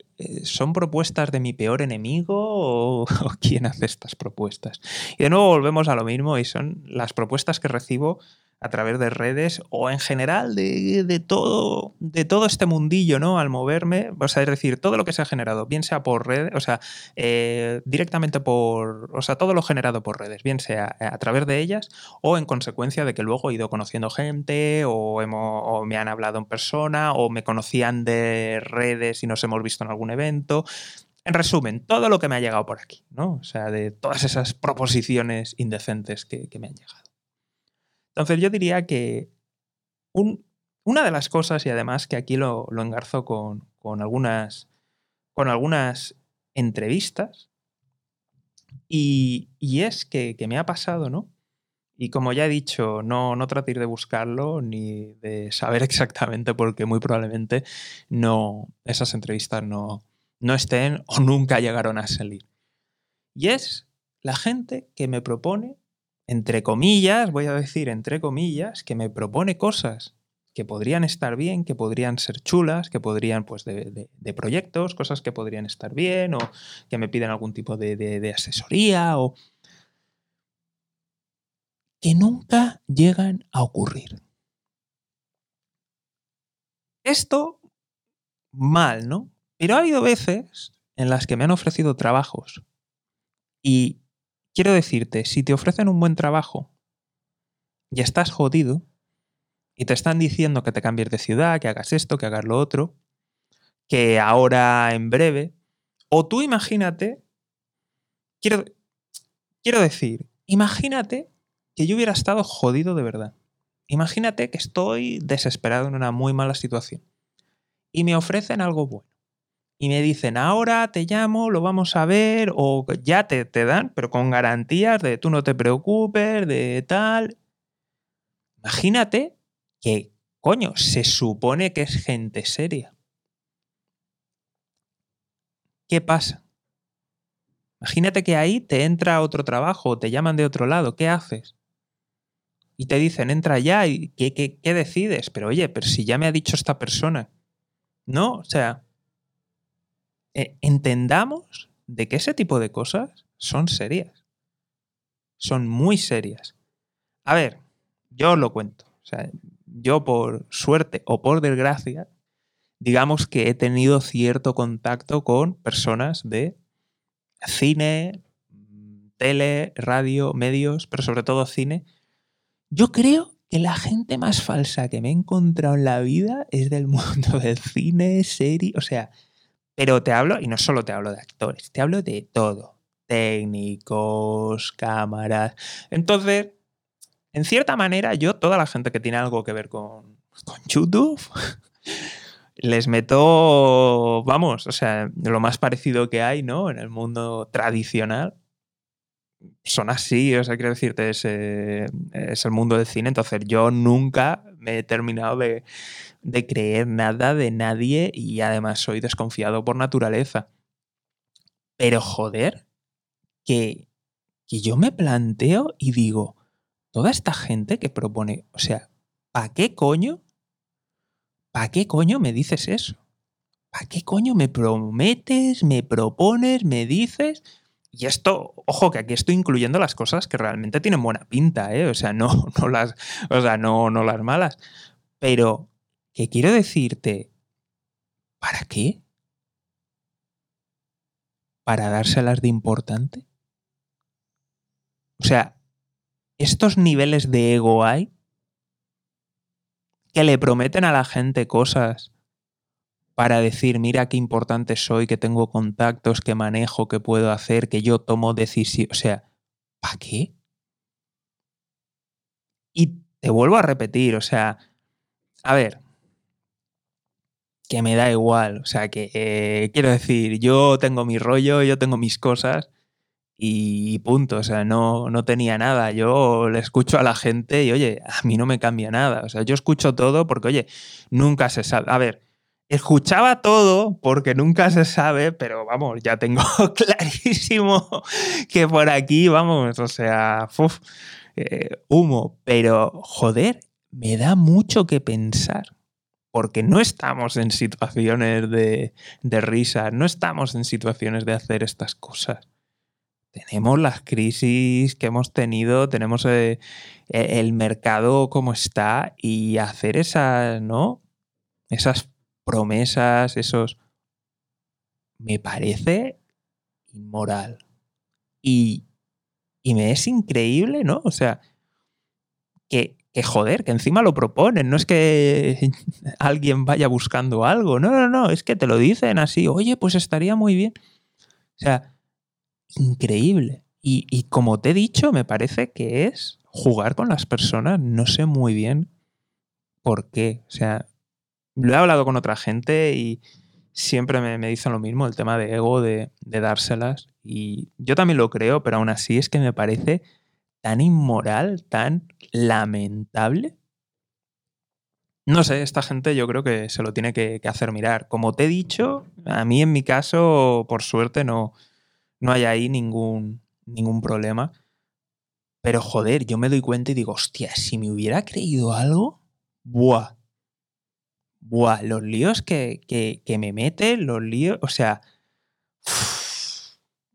¿Son propuestas de mi peor enemigo o, o, quién hace estas propuestas? Y de nuevo volvemos a lo mismo y son las propuestas que recibo a través de redes o en general de, de, todo, de todo este mundillo, ¿no? Al moverme, o sea, es decir, todo lo que se ha generado, bien sea por redes, o sea, eh, directamente por, o sea, todo lo generado por redes, bien sea a través de ellas o en consecuencia de que luego he ido conociendo gente o, hemos, me han hablado en persona o me conocían de redes y nos hemos visto en algún evento. En resumen, todo lo que me ha llegado por aquí, ¿no? O sea, de todas esas proposiciones indecentes que me han llegado. Entonces yo diría que un, una de las cosas, y además que aquí lo, lo engarzo con, con, algunas, con algunas entrevistas, Y, es que, me ha pasado, ¿no? Y como ya he dicho, no, no tratar de buscarlo ni de saber exactamente porque muy probablemente no, esas entrevistas no, no estén o nunca llegaron a salir. Y es la gente que me propone, entre comillas, voy a decir entre comillas, que me propone cosas que podrían estar bien, que podrían ser chulas, que podrían, pues, de, proyectos, cosas que podrían estar bien, o que me piden algún tipo de, de asesoría, o que nunca llegan a ocurrir. Esto mal, ¿no? Pero ha habido veces en las que me han ofrecido trabajos. Y quiero decirte, si te ofrecen un buen trabajo y estás jodido, y te están diciendo que te cambies de ciudad, que hagas esto, que hagas lo otro, que ahora en breve, o tú imagínate, quiero, quiero decir, imagínate que yo hubiera estado jodido de verdad. Imagínate que estoy desesperado en una muy mala situación y me ofrecen algo bueno. Y me dicen, ahora te llamo, lo vamos a ver, o ya te, te dan, pero con garantías de tú no te preocupes, de tal. Imagínate que, coño, se supone que es gente seria. ¿Qué pasa? Imagínate que ahí te entra otro trabajo, te llaman de otro lado, ¿qué haces? Y te dicen, entra ya, y ¿qué, qué, decides? Pero oye, pero si ya me ha dicho esta persona. No, o sea, eh, entendamos de que ese tipo de cosas son serias. Son muy serias. A ver, yo os lo cuento. O sea, yo por suerte o por desgracia, digamos que he tenido cierto contacto con personas de cine, tele, radio, medios, pero sobre todo cine. Yo creo que la gente más falsa que me he encontrado en la vida es del mundo del cine, serie, o sea, pero te hablo, y no solo te hablo de actores, te hablo de todo, técnicos, cámaras. Entonces, en cierta manera, yo, toda la gente que tiene algo que ver con, YouTube, les meto, vamos, o sea, lo más parecido que hay, ¿no? En el mundo tradicional. Son así, o sea, quiero decirte, es, es el mundo del cine. Entonces, yo nunca me he terminado de, de creer nada de nadie y además soy desconfiado por naturaleza. Pero joder, que, que yo me planteo y digo, toda esta gente que propone, o sea, ¿para qué coño? ¿Para qué coño me dices eso? ¿Para qué coño me prometes, me propones, me dices? Y esto, ojo, que aquí estoy incluyendo las cosas que realmente tienen buena pinta, ¿eh? O sea, no, no las, o sea, no, no las malas. Pero que quiero decirte, ¿para qué? ¿Para dárselas de importante? O sea, estos niveles de ego hay que le prometen a la gente cosas para decir, mira qué importante soy, que tengo contactos, que manejo, que puedo hacer, que yo tomo decisiones. O sea, ¿para qué? Y te vuelvo a repetir, o sea, a ver, que me da igual, o sea, que eh, quiero decir, yo tengo mi rollo, yo tengo mis cosas y punto, o sea, no, no tenía nada. Yo le escucho a la gente y, oye, a mí no me cambia nada. O sea, yo escucho todo porque, oye, nunca se sabe. A ver, escuchaba todo porque nunca se sabe, pero vamos, ya tengo clarísimo que por aquí, vamos, o sea, eh, humo. Pero, joder, me da mucho que pensar. Porque no estamos en situaciones de, de risa, no estamos en situaciones de hacer estas cosas tenemos las crisis que hemos tenido, tenemos eh, e, el mercado como está y hacer esas, ¿no? Esas promesas, esos... Me parece inmoral. Y, y me es increíble, ¿no? O sea, que, que joder, que encima lo proponen, no es que alguien vaya buscando algo, no, no, no, es que te lo dicen así, oye, pues estaría muy bien. O sea, increíble. Y, como te he dicho, me parece que es jugar con las personas. No sé muy bien por qué. O sea, lo he hablado con otra gente y siempre me, dicen lo mismo, el tema de ego, de, dárselas. Y yo también lo creo, pero aún así es que me parece tan inmoral, tan lamentable. No sé, esta gente yo creo que se lo tiene que, hacer mirar. Como te he dicho, a mí en mi caso, por suerte, no, no hay ahí ningún, ningún problema. Pero joder, yo me doy cuenta y digo, hostia, si me hubiera creído algo, buah. Buah, los líos que, que, me meten, los líos, o sea,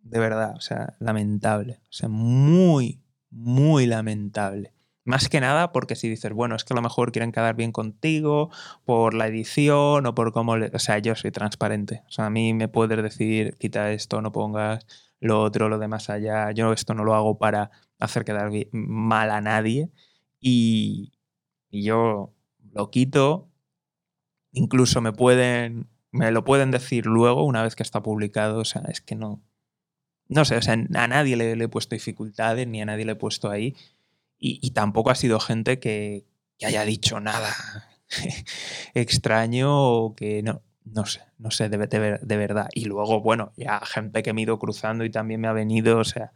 de verdad, o sea, lamentable. O sea, muy, muy lamentable. Más que nada porque si dices, bueno, es que a lo mejor quieren quedar bien contigo por la edición o por cómo... O sea, yo soy transparente. O sea, a mí me puedes decir, quita esto, no pongas lo otro, lo de más allá. Yo esto no lo hago para hacer quedar mal a nadie. Y, y yo lo quito. Incluso me pueden... Me lo pueden decir luego, una vez que está publicado. O sea, es que no... No sé, o sea, a nadie le he puesto dificultades, ni a nadie le he puesto ahí y, tampoco ha sido gente que, haya dicho nada extraño o que no, no sé, no sé, de, de, verdad. Y luego, bueno, ya gente que me he ido cruzando y también me ha venido, o sea,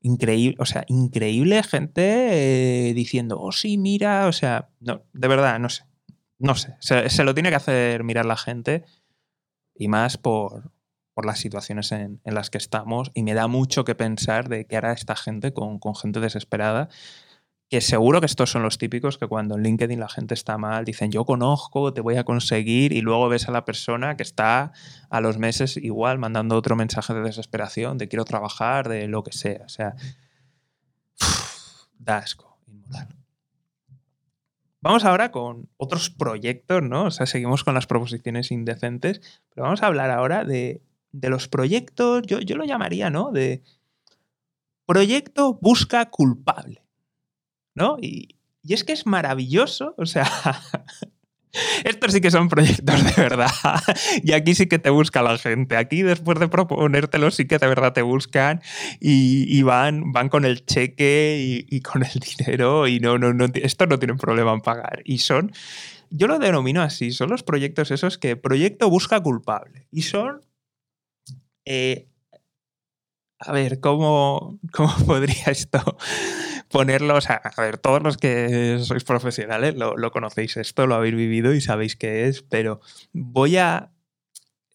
increíble, o sea, increíble gente eh, diciendo, oh sí, mira, o sea, no, de verdad, no sé, no sé, se lo tiene que hacer mirar la gente y más por, por las situaciones en, las que estamos y me da mucho que pensar de qué hará esta gente con, gente desesperada que seguro que estos son los típicos que cuando en LinkedIn la gente está mal dicen yo conozco, te voy a conseguir y luego ves a la persona que está a los meses igual mandando otro mensaje de desesperación, de quiero trabajar, de lo que sea. O sea, da asco, Vamos ahora con otros proyectos, ¿no? O sea, seguimos con las proposiciones indecentes, pero vamos a hablar ahora de de los proyectos, yo, yo lo llamaría, ¿no? De proyecto busca culpable, ¿no? Y, y es que es maravilloso, o sea, estos sí que son proyectos de verdad. Y aquí sí que te busca la gente. Aquí después de proponértelo sí que de verdad te buscan y, van, van con el cheque y, y, con el dinero y no, no, no, esto no tienen problema en pagar. Y son, yo lo denomino así, son los proyectos esos que proyecto busca culpable. Y son eh, a ver, ¿cómo, ¿cómo podría esto ponerlo? O sea, a ver, todos los que sois profesionales lo, lo conocéis esto, lo habéis vivido y sabéis qué es, pero voy a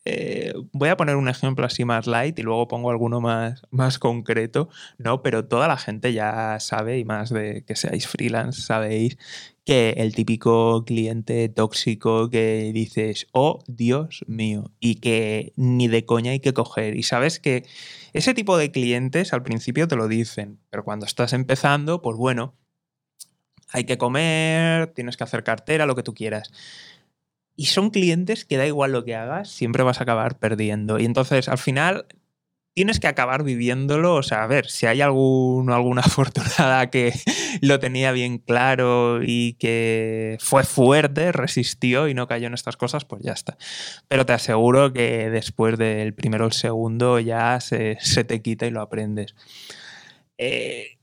eh, voy a poner un ejemplo así más light y luego pongo alguno más, más concreto, ¿no? Pero toda la gente ya sabe, y más de que seáis freelance, sabéis que el típico cliente tóxico que dices, oh Dios mío, y que ni de coña hay que coger. Y sabes que ese tipo de clientes al principio te lo dicen, pero cuando estás empezando, pues bueno, hay que comer, tienes que hacer cartera, lo que tú quieras. Y son clientes que da igual lo que hagas, siempre vas a acabar perdiendo. Y entonces al final tienes que acabar viviéndolo. O sea, a ver, si hay alguno, alguna afortunada que lo tenía bien claro y que fue fuerte, resistió y no cayó en estas cosas, pues ya está. Pero te aseguro que después del primero o el segundo ya se, te quita y lo aprendes. Eh,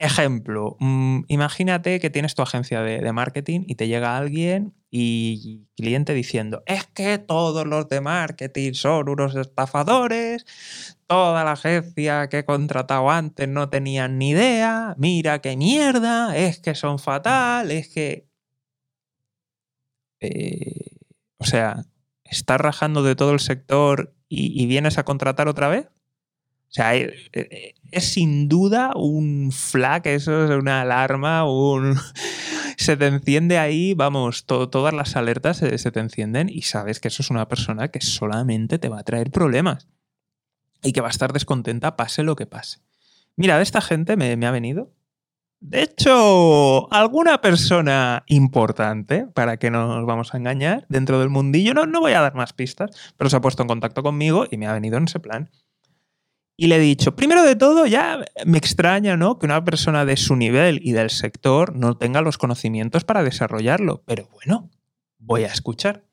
Ejemplo, mm, imagínate que tienes tu agencia de, marketing y te llega alguien y cliente diciendo, es que todos los de marketing son unos estafadores, toda la agencia que he contratado antes no tenían ni idea, mira qué mierda, es que son fatal, es que... Eh, o sea, ¿estás rajando de todo el sector y vienes a contratar otra vez? O sea, eh, eh, es, sin duda un flag, eso es una alarma, un... se te enciende ahí, vamos, todas las alertas se, te encienden y sabes que eso es una persona que solamente te va a traer problemas y que va a estar descontenta pase lo que pase. Mira, de esta gente me, ha venido. De hecho, alguna persona importante, para que no nos vamos a engañar, dentro del mundillo, no, no voy a dar más pistas, pero se ha puesto en contacto conmigo y me ha venido en ese plan. Y le he dicho, primero de todo, ya me extraña ¿no? que una persona de su nivel y del sector no tenga los conocimientos para desarrollarlo, pero bueno, voy a escuchar.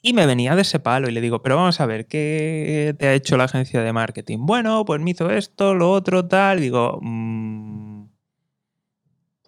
Y me venía de ese palo y le digo, pero vamos a ver, ¿qué te ha hecho la agencia de marketing? Bueno, pues me hizo esto, lo otro, tal. digo, mm,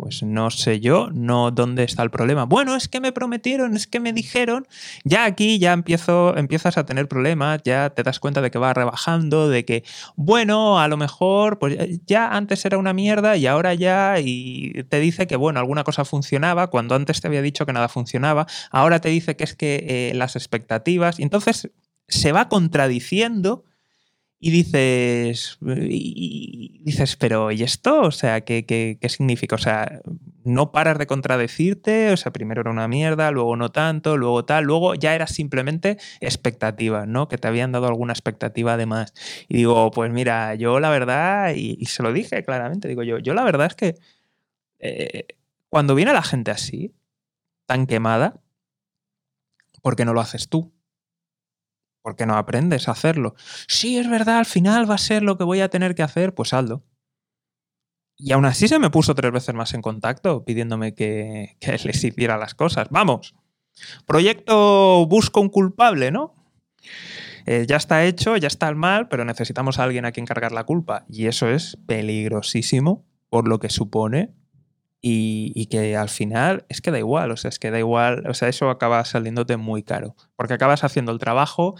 Pues no sé yo, no dónde está el problema. Bueno, es que me prometieron, es que me dijeron. Ya aquí ya empiezo, empiezas a tener problemas, ya te das cuenta de que va rebajando, de que, bueno, a lo mejor, pues ya antes era una mierda y ahora ya, y te dice que, bueno, alguna cosa funcionaba, cuando antes te había dicho que nada funcionaba, ahora te dice que es que eh, las expectativas, y entonces se va contradiciendo y dices, y dices, pero ¿y esto? O sea, ¿qué, ¿qué, qué, significa? O sea, no paras de contradecirte, o sea, primero era una mierda, luego no tanto, luego tal, luego ya era simplemente expectativa, ¿no? Que te habían dado alguna expectativa además. Y digo, pues mira, yo la verdad, y, se lo dije claramente, digo yo, yo la verdad es que eh, cuando viene la gente así, tan quemada, ¿por qué no lo haces tú? ¿Por qué no aprendes a hacerlo? Sí, es verdad, al final va a ser lo que voy a tener que hacer, pues hazlo. Y aún así se me puso tres veces más en contacto pidiéndome que, les hiciera las cosas. Vamos, proyecto busco un culpable, ¿no? Eh, ya está hecho, ya está el mal, pero necesitamos a alguien a quien cargar la culpa. Y eso es peligrosísimo por lo que supone y, que al final es que da igual, o sea, es que da igual, o sea, eso acaba saliéndote muy caro, porque acabas haciendo el trabajo,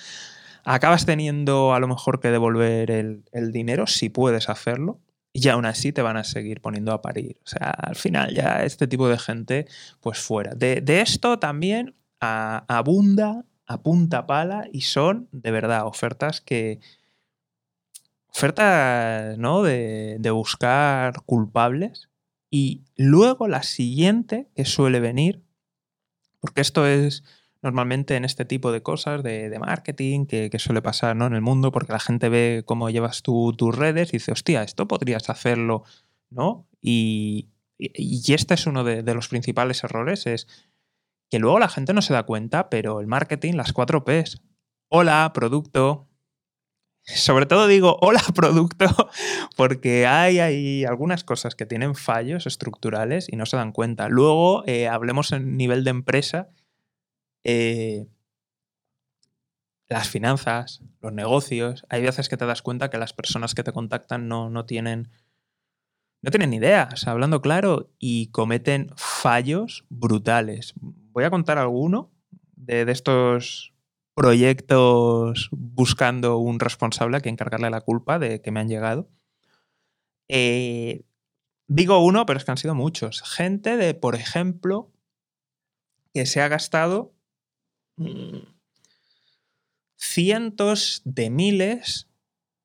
acabas teniendo a lo mejor que devolver el, dinero, si puedes hacerlo, y aún así te van a seguir poniendo a parir. O sea, al final ya este tipo de gente, pues fuera. De, esto también abunda a punta pala y son de verdad ofertas que... Ofertas, ¿no? De, de buscar culpables y luego la siguiente que suele venir, porque esto es normalmente en este tipo de cosas de, marketing que, suele pasar ¿no? en el mundo, porque la gente ve cómo llevas tus redes y dice, hostia, esto podrías hacerlo, ¿no? Y, y este es uno de, de, los principales errores, es que luego la gente no se da cuenta, pero el marketing, las cuatro Ps, hola, producto, sobre todo digo hola producto porque hay, hay, algunas cosas que tienen fallos estructurales y no se dan cuenta. Luego eh, hablemos en nivel de empresa. Eh, las finanzas, los negocios, hay veces que te das cuenta que las personas que te contactan no, no tienen no tienen ni idea, o sea, hablando claro, y cometen fallos brutales. Voy a contar alguno de, de estos proyectos buscando un responsable a quien cargarle la culpa de que me han llegado. Eh, digo uno, pero es que han sido muchos. Gente de, por ejemplo, que se ha gastado mm, cientos de miles,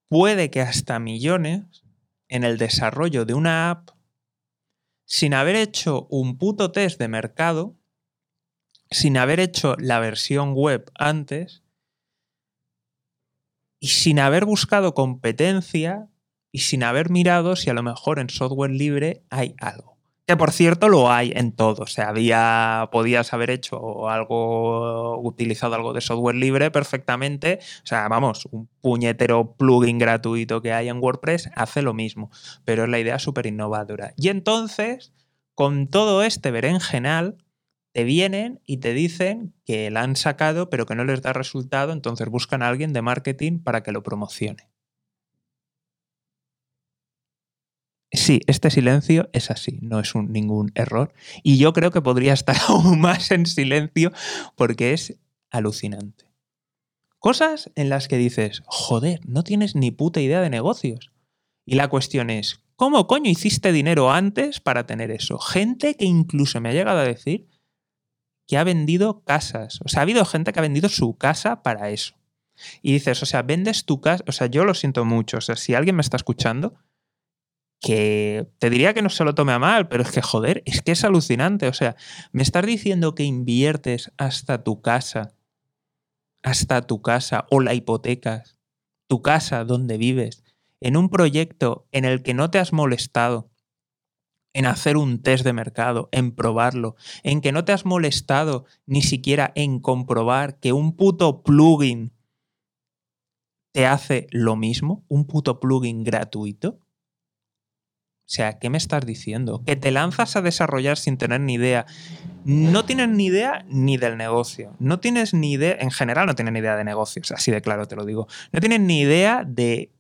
puede que hasta millones, en el desarrollo de una app sin haber hecho un puto test de mercado sin haber hecho la versión web antes y sin haber buscado competencia y sin haber mirado si a lo mejor en software libre hay algo. Que por cierto lo hay en todo. O sea, había, podías haber hecho algo, utilizado algo de software libre perfectamente. O sea, vamos, un puñetero plugin gratuito que hay en WordPress hace lo mismo. Pero es la idea súper innovadora. Y entonces, con todo este berenjenal, te vienen y te dicen que la han sacado pero que no les da resultado, entonces buscan a alguien de marketing para que lo promocione. Sí, este silencio es así, no es un, ningún error. Y yo creo que podría estar aún más en silencio porque es alucinante. Cosas en las que dices, joder, no tienes ni puta idea de negocios. Y la cuestión es, ¿cómo coño hiciste dinero antes para tener eso? Gente que incluso me ha llegado a decir que ha vendido casas. O sea, ha habido gente que ha vendido su casa para eso. Y dices, o sea, vendes tu casa. O sea, yo lo siento mucho. O sea, si alguien me está escuchando, que te diría que no se lo tome a mal, pero es que, joder, es que es alucinante. O sea, me estás diciendo que inviertes hasta tu casa, hasta tu casa, o la hipotecas, tu casa donde vives, en un proyecto en el que no te has molestado, en hacer un test de mercado, en probarlo, en que no te has molestado ni siquiera en comprobar que un puto plugin te hace lo mismo, un puto plugin gratuito. O sea, ¿qué me estás diciendo? Que te lanzas a desarrollar sin tener ni idea. No tienes ni idea ni del negocio. No tienes ni idea, en general no tienes ni idea de negocios, así de claro te lo digo. No tienes ni idea de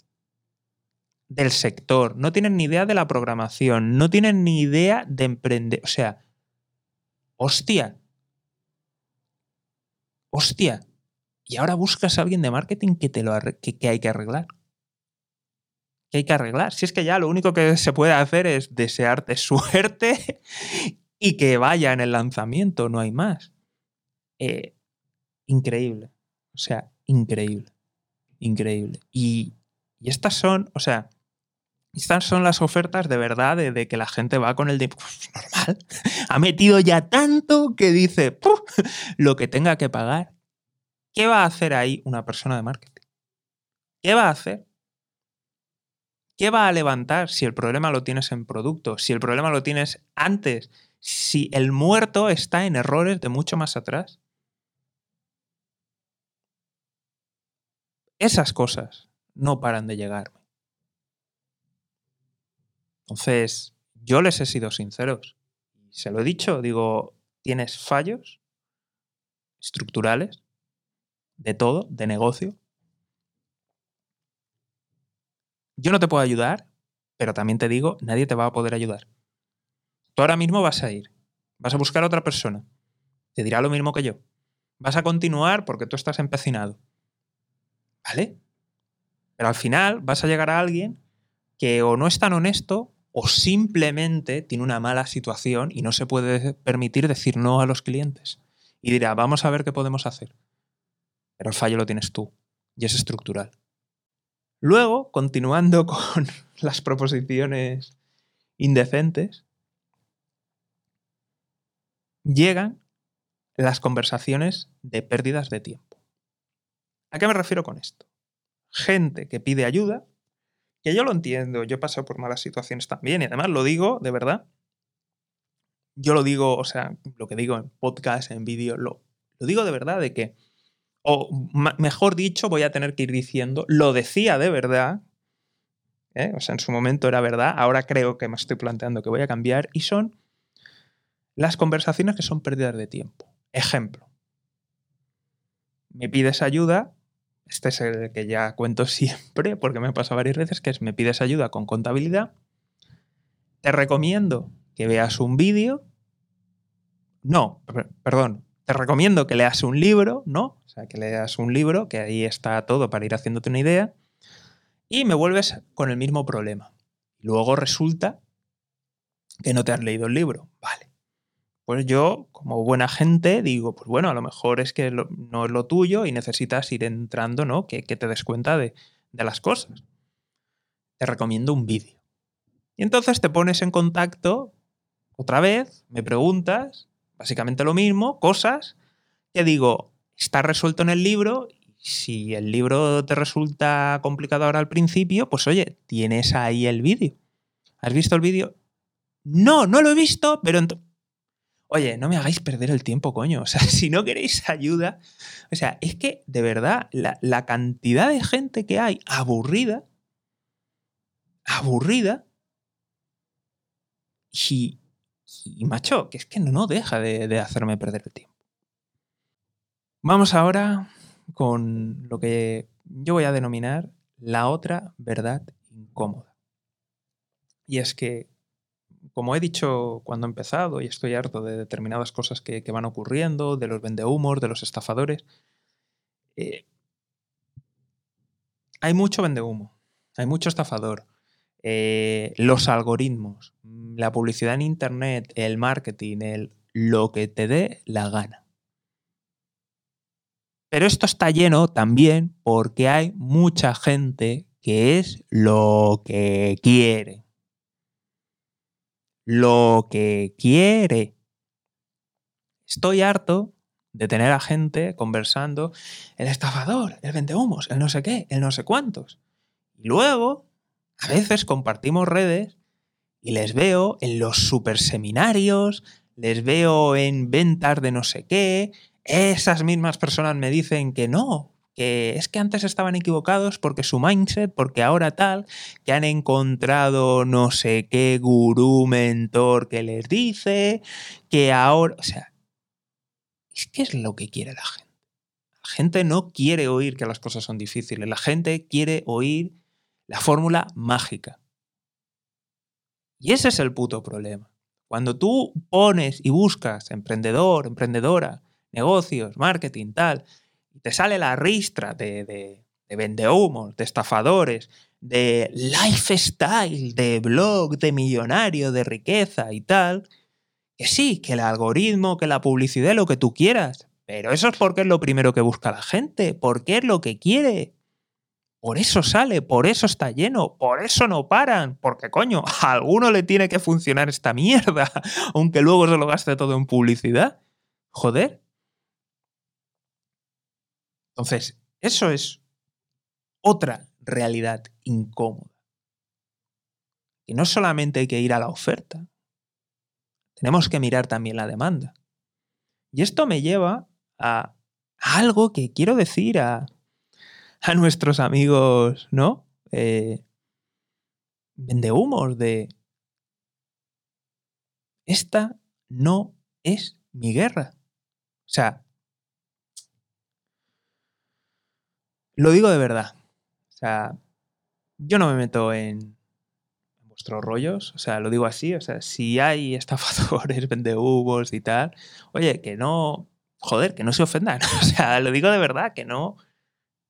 del sector, no tienen ni idea de la programación, no tienen ni idea de emprender. O sea, hostia. Hostia. Y ahora buscas a alguien de marketing que te lo que, que hay que arreglar. Que hay que arreglar. Si es que ya lo único que se puede hacer es desearte suerte y que vaya en el lanzamiento, no hay más. Eh, increíble. O sea, increíble. Increíble. Y, y, estas son, o sea, estas son las ofertas de verdad de, que la gente va con el de normal. Ha metido ya tanto que dice lo que tenga que pagar. ¿Qué va a hacer ahí una persona de marketing? ¿Qué va a hacer? ¿Qué va a levantar si el problema lo tienes en producto? Si el problema lo tienes antes, si el muerto está en errores de mucho más atrás. Esas cosas no paran de llegarme. Entonces, yo les he sido sinceros. Se lo he dicho, digo, tienes fallos estructurales de todo, de negocio. Yo no te puedo ayudar, pero también te digo, nadie te va a poder ayudar. Tú ahora mismo vas a ir, vas a buscar a otra persona, te dirá lo mismo que yo. Vas a continuar porque tú estás empecinado. ¿Vale? Pero al final vas a llegar a alguien que o no es tan honesto o simplemente tiene una mala situación y no se puede permitir decir no a los clientes. Y dirá, vamos a ver qué podemos hacer. Pero el fallo lo tienes tú y es estructural. Luego, continuando con las proposiciones indecentes, llegan las conversaciones de pérdidas de tiempo. ¿A qué me refiero con esto? Gente que pide ayuda, que yo lo entiendo, yo he pasado por malas situaciones también y además lo digo de verdad. Yo lo digo, o sea, lo que digo en podcast, en vídeo, lo, lo digo de verdad de que, o mejor dicho, voy a tener que ir diciendo, lo decía de verdad, ¿eh? o sea, en su momento era verdad, ahora creo que me estoy planteando que voy a cambiar y son las conversaciones que son pérdidas de tiempo. Ejemplo. Me pides ayuda este es el que ya cuento siempre porque me ha pasado varias veces, que es me pides ayuda con contabilidad. Te recomiendo que veas un vídeo. No, perdón. Te recomiendo que leas un libro, ¿no? O sea, que leas un libro, que ahí está todo para ir haciéndote una idea. Y me vuelves con el mismo problema. Luego resulta que no te has leído el libro. Vale. Pues yo, como buena gente, digo, pues bueno, a lo mejor es que no es lo tuyo y necesitas ir entrando, ¿no? Que, te des cuenta de, de las cosas. Te recomiendo un vídeo. Y entonces te pones en contacto otra vez, me preguntas, básicamente lo mismo, cosas que digo, está resuelto en el libro. Si el libro te resulta complicado ahora al principio, pues oye, tienes ahí el vídeo. ¿Has visto el vídeo? No, no lo he visto, pero Oye, no me hagáis perder el tiempo, coño. O sea, si no queréis ayuda. O sea, es que de verdad, la, cantidad de gente que hay aburrida, aburrida, y, y macho, que es que no, deja de, de hacerme perder el tiempo. Vamos ahora con lo que yo voy a denominar la otra verdad incómoda. Y es que como he dicho cuando he empezado, y estoy harto de determinadas cosas que, van ocurriendo, de los vendehumos, de los estafadores, eh, hay mucho vendehumo, hay mucho estafador. Eh, los algoritmos, la publicidad en Internet, el marketing, el, lo que te dé la gana. Pero esto está lleno también porque hay mucha gente que es lo que quiere lo que quiere. Estoy harto de tener a gente conversando, el estafador, el vendehumos, el no sé qué, el no sé cuántos. Y luego, a veces compartimos redes y les veo en los super seminarios, les veo en ventas de no sé qué, esas mismas personas me dicen que no, que es que antes estaban equivocados porque su mindset, porque ahora tal, que han encontrado no sé qué gurú, mentor que les dice, que ahora, o sea, es que es lo que quiere la gente. La gente no quiere oír que las cosas son difíciles, la gente quiere oír la fórmula mágica. Y ese es el puto problema. Cuando tú pones y buscas emprendedor, emprendedora, negocios, marketing, tal, te sale la ristra de, de, de vendehumos, de estafadores, de lifestyle, de blog, de millonario, de riqueza y tal, que sí, que el algoritmo, que la publicidad, lo que tú quieras, pero eso es porque es lo primero que busca la gente, porque es lo que quiere. Por eso sale, por eso está lleno, por eso no paran, porque coño, a alguno le tiene que funcionar esta mierda, aunque luego se lo gaste todo en publicidad. Joder. Entonces, eso es otra realidad incómoda. Y no solamente hay que ir a la oferta, tenemos que mirar también la demanda. Y esto me lleva a algo que quiero decir a, a nuestros amigos, ¿no? Eh, humos de... Esta no es mi guerra. O sea, lo digo de verdad. O sea, yo no me meto en, vuestros rollos, o sea, lo digo así, o sea, si hay estafadores, vendehumos y tal, oye, que no, joder, que no se ofendan, o sea, lo digo de verdad, que no,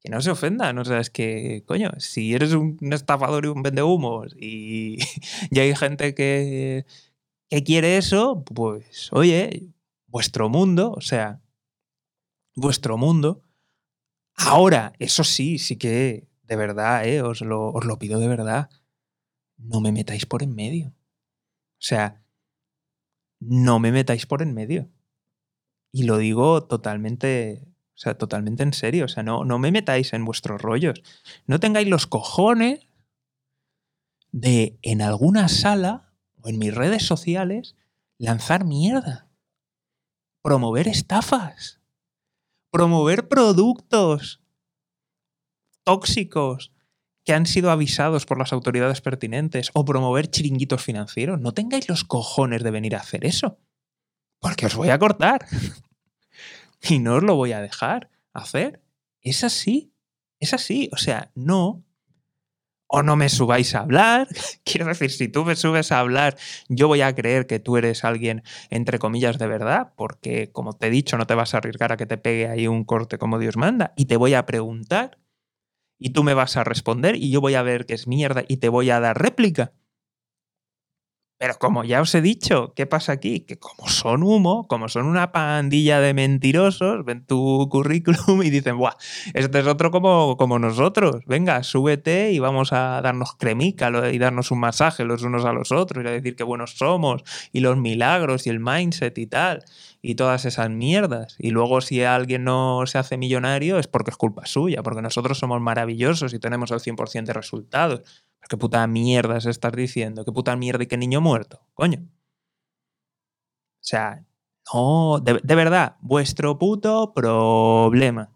que no se ofendan, o sea, es que, coño, si eres un, estafador y un vendehumos y, y hay gente que, que quiere eso, pues, oye, vuestro mundo, o sea, vuestro mundo, ahora, eso sí, sí que de verdad, eh, os, lo, os lo pido de verdad, no me metáis por en medio. O sea, no me metáis por en medio. Y lo digo totalmente, o sea, totalmente en serio. O sea, no, no me metáis en vuestros rollos. No tengáis los cojones de en alguna sala o en mis redes sociales lanzar mierda. Promover estafas. Promover productos tóxicos que han sido avisados por las autoridades pertinentes o promover chiringuitos financieros. No tengáis los cojones de venir a hacer eso. Porque os voy a cortar. y no os lo voy a dejar hacer. Es así. Es así. O sea, no. O no me subáis a hablar. Quiero decir, si tú me subes a hablar, yo voy a creer que tú eres alguien, entre comillas, de verdad, porque, como te he dicho, no te vas a arriesgar a que te pegue ahí un corte como Dios manda. Y te voy a preguntar y tú me vas a responder y yo voy a ver que es mierda y te voy a dar réplica. Pero como ya os he dicho, ¿qué pasa aquí? Que como son humo, como son una pandilla de mentirosos, ven tu currículum y dicen, ¡buah! Este es otro como, como nosotros. Venga, súbete y vamos a darnos cremica y darnos un masaje los unos a los otros y a decir qué buenos somos y los milagros y el mindset y tal y todas esas mierdas. Y luego si alguien no se hace millonario es porque es culpa suya, porque nosotros somos maravillosos y tenemos el 100% de resultados. ¿Qué puta mierda se estás diciendo? ¿Qué puta mierda y qué niño muerto? Coño. O sea, no, de, verdad, vuestro puto problema.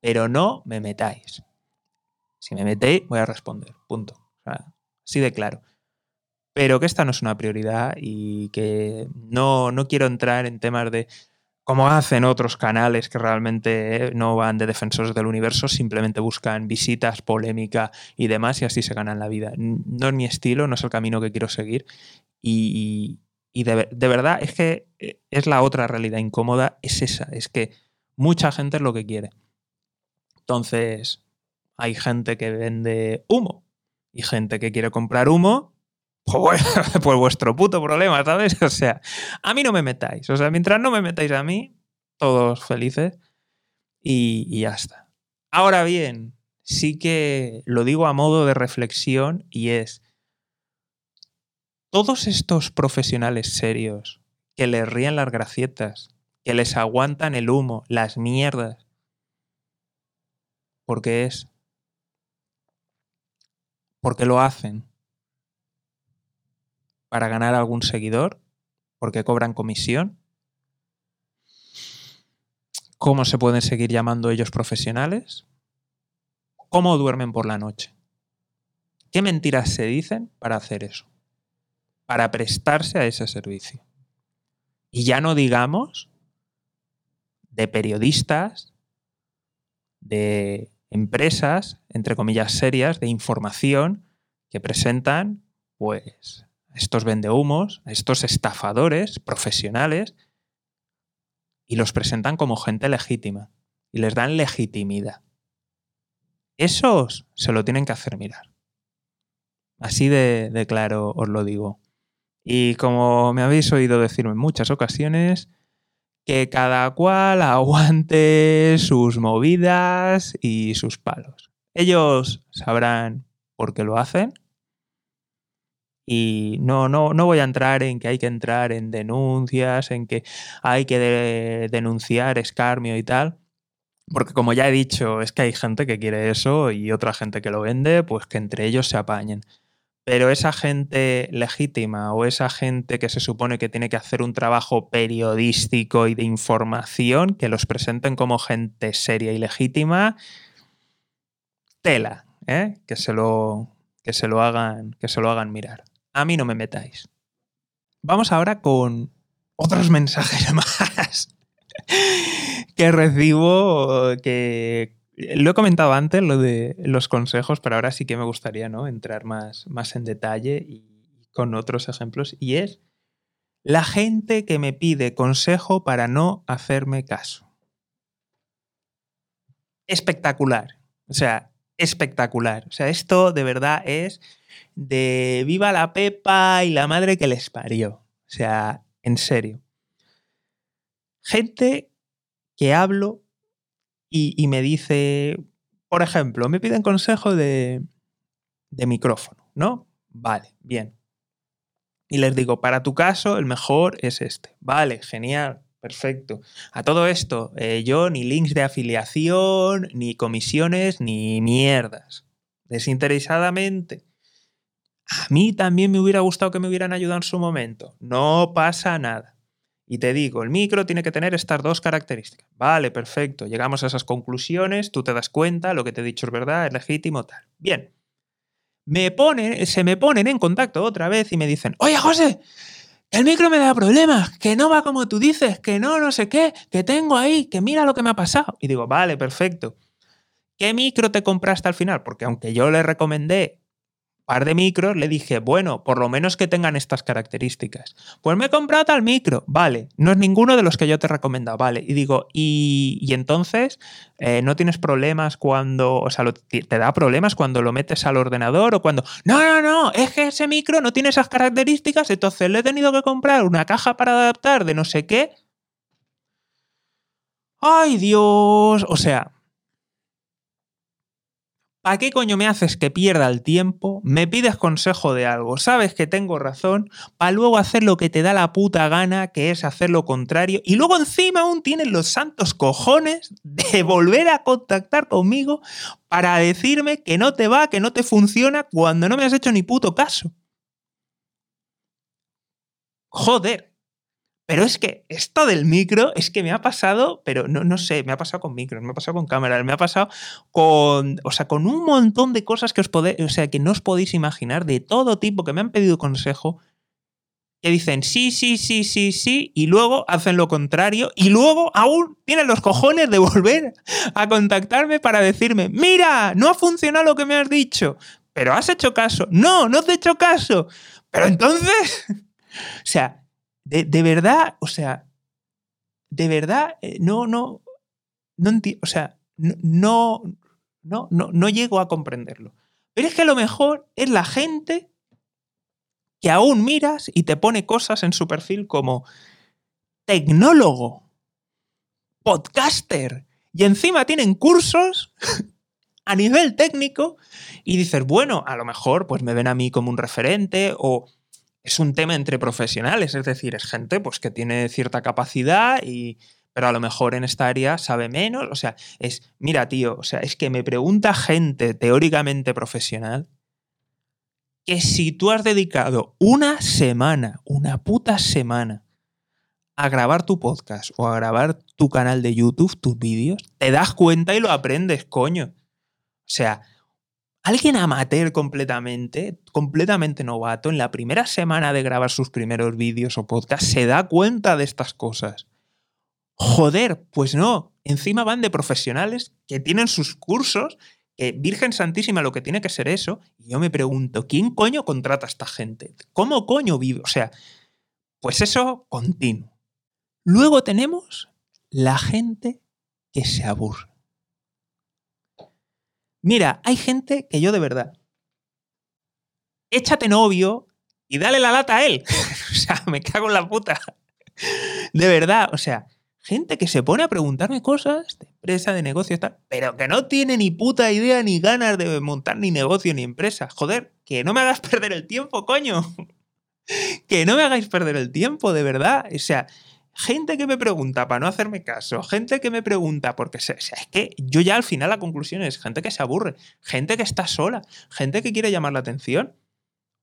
Pero no me metáis. Si me metéis, voy a responder. Punto. O sea, así de claro. Pero que esta no es una prioridad y que no, no quiero entrar en temas de como hacen otros canales que realmente eh, no van de defensores del universo, simplemente buscan visitas, polémica y demás, y así se ganan la vida. No es mi estilo, no es el camino que quiero seguir. Y, de, verdad es que eh, es la otra realidad incómoda, es esa, es que mucha gente es lo que quiere. Entonces, hay gente que vende humo y gente que quiere comprar humo pues, vuestro puto problema, ¿sabes? O sea, a mí no me metáis. O sea, mientras no me metáis a mí, todos felices y, y ya está. Ahora bien, sí que lo digo a modo de reflexión y es, todos estos profesionales serios que les ríen las gracietas, que les aguantan el humo, las mierdas, ¿por qué es? Porque lo hacen para ganar algún seguidor, porque cobran comisión. ¿Cómo se pueden seguir llamando ellos profesionales? ¿Cómo duermen por la noche? ¿Qué mentiras se dicen para hacer eso? Para prestarse a ese servicio. Y ya no digamos de periodistas, de empresas, entre comillas, serias de información que presentan, pues, estos vendehumos, estos estafadores profesionales, y los presentan como gente legítima y les dan legitimidad. Esos se lo tienen que hacer mirar. Así de, de claro os lo digo. Y como me habéis oído decirme en muchas ocasiones, que cada cual aguante sus movidas y sus palos. Ellos sabrán por qué lo hacen. Y no, no, no voy a entrar en que hay que entrar en denuncias, en que hay que denunciar escarmio y tal. Porque como ya he dicho, es que hay gente que quiere eso y otra gente que lo vende, pues que entre ellos se apañen. Pero esa gente legítima o esa gente que se supone que tiene que hacer un trabajo periodístico y de información, que los presenten como gente seria y legítima, tela, ¿eh? que, se lo, que, se lo hagan, que se lo hagan mirar. A mí no me metáis. Vamos ahora con otros mensajes más que recibo que, lo he comentado antes, lo de los consejos, pero ahora sí que me gustaría ¿no? entrar más, más en detalle y con otros ejemplos. Y es la gente que me pide consejo para no hacerme caso. Espectacular. O sea, espectacular. O sea, esto de verdad es de viva la Pepa y la madre que les parió. O sea, en serio. Gente que hablo y, me dice, por ejemplo, me piden consejo de, de micrófono, ¿no? Vale, bien. Y les digo, para tu caso, el mejor es este. Vale, genial, perfecto. A todo esto, eh, yo ni links de afiliación, ni comisiones, ni mierdas. Desinteresadamente. A mí también me hubiera gustado que me hubieran ayudado en su momento. No pasa nada y te digo, el micro tiene que tener estas dos características. Vale, perfecto, llegamos a esas conclusiones, tú te das cuenta, lo que te he dicho es verdad, es legítimo, tal. Bien. Me pone, se me ponen en contacto otra vez y me dicen, oye José, el micro me da problemas, que no va como tú dices, que no, no sé qué, que tengo ahí, que mira lo que me ha pasado. Y digo, vale, perfecto. ¿Qué micro te compraste al final? Porque aunque yo le recomendé par de micros, le dije, bueno, por lo menos que tengan estas características. Pues me he comprado tal micro, vale, no es ninguno de los que yo te he recomendado, vale. Y digo, y, entonces, eh, ¿no tienes problemas cuando, o sea, te da problemas cuando lo metes al ordenador o cuando, no, no, no, es que ese micro no tiene esas características, entonces le he tenido que comprar una caja para adaptar de no sé qué. Ay Dios, o sea, ¿A qué coño me haces que pierda el tiempo? Me pides consejo de algo, sabes que tengo razón, para luego hacer lo que te da la puta gana, que es hacer lo contrario, y luego encima aún tienes los santos cojones de volver a contactar conmigo para decirme que no te va, que no te funciona, cuando no me has hecho ni puto caso. Joder, pero es que esto del micro es que me ha pasado, pero no, no sé, me ha pasado con micros, me ha pasado con cámaras, me ha pasado con, o sea, con un montón de cosas que os podéis, o sea, que no os podéis imaginar de todo tipo que me han pedido consejo que dicen sí, sí, sí, sí, sí, y luego hacen lo contrario, y luego aún tienen los cojones de volver a contactarme para decirme, mira, no ha funcionado lo que me has dicho, pero has hecho caso, no, no te he hecho caso, pero entonces, o sea, de, verdad, o sea, de verdad, eh, no, no, no o sea, no, no, no, no llego a comprenderlo. Pero es que a lo mejor es la gente que aún miras y te pone cosas en su perfil como tecnólogo, podcaster, y encima tienen cursos a nivel técnico y dices, bueno, a lo mejor pues me ven a mí como un referente o es un tema entre profesionales, es decir, es gente pues, que tiene cierta capacidad y pero a lo mejor en esta área sabe menos, o sea, es, mira, tío, o sea, es que me pregunta gente teóricamente profesional que si tú has dedicado una semana, una puta semana, a grabar tu podcast o a grabar tu canal de YouTube, tus vídeos, te das cuenta y lo aprendes, coño. O sea, alguien amateur completamente, completamente novato, en la primera semana de grabar sus primeros vídeos o podcasts, se da cuenta de estas cosas. Joder, pues no, encima van de profesionales que tienen sus cursos, que Virgen Santísima lo que tiene que ser eso, y yo me pregunto, ¿quién coño contrata a esta gente? ¿Cómo coño vive? O sea, pues eso continuo. Luego tenemos la gente que se aburre. Mira, hay gente que yo de verdad, échate novio y dale la lata a él. o sea, me cago en la puta. De verdad, o sea, gente que se pone a preguntarme cosas de empresa, de negocio, tal, pero que no tiene ni puta idea ni ganas de montar ni negocio ni empresa. Joder, que no me hagas perder el tiempo, coño. que no me hagáis perder el tiempo, de verdad. O sea, gente que me pregunta para no hacerme caso, gente que me pregunta porque o sea, es que yo ya al final la conclusión es gente que se aburre, gente que está sola, gente que quiere llamar la atención.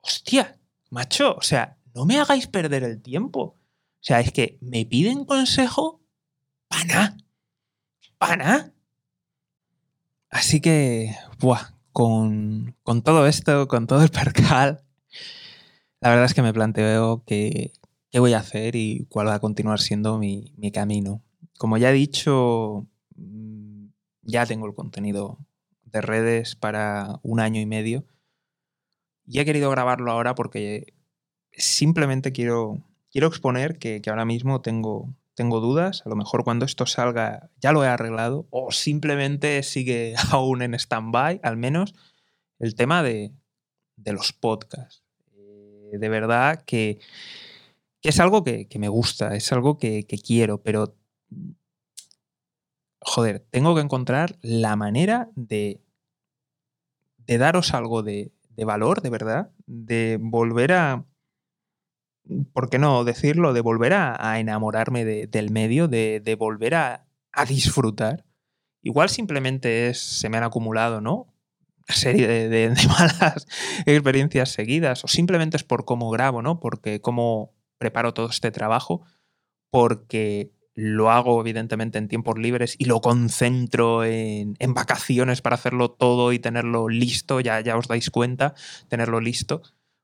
Hostia, macho, o sea, no me hagáis perder el tiempo. O sea, es que me piden consejo pana. Pana. Así que, buah, con, con todo esto, con todo el percal, la verdad es que me planteo qué, qué voy a hacer y cuál va a continuar siendo mi, mi camino. Como ya he dicho, mm, ya tengo el contenido de redes para un año y medio y he querido grabarlo ahora porque simplemente quiero, quiero exponer que, que ahora mismo tengo, tengo dudas. A lo mejor cuando esto salga ya lo he arreglado o simplemente sigue aún en stand-by, al menos el tema de, de los podcasts. Eh, de verdad que, que es algo que, que, me gusta, es algo que, quiero, pero joder, tengo que encontrar la manera de, de daros algo de, de valor, de verdad, de volver a, ¿por qué no decirlo? De volver a, enamorarme del medio, de, volver a, disfrutar. Igual simplemente es, se me han acumulado, ¿no? Una serie de, malas experiencias seguidas, o simplemente es por cómo grabo, ¿no? Porque cómo preparo todo este trabajo, porque lo hago evidentemente en tiempos libres y lo concentro en, vacaciones para hacerlo todo y tenerlo listo, ya, ya os dais cuenta, tenerlo listo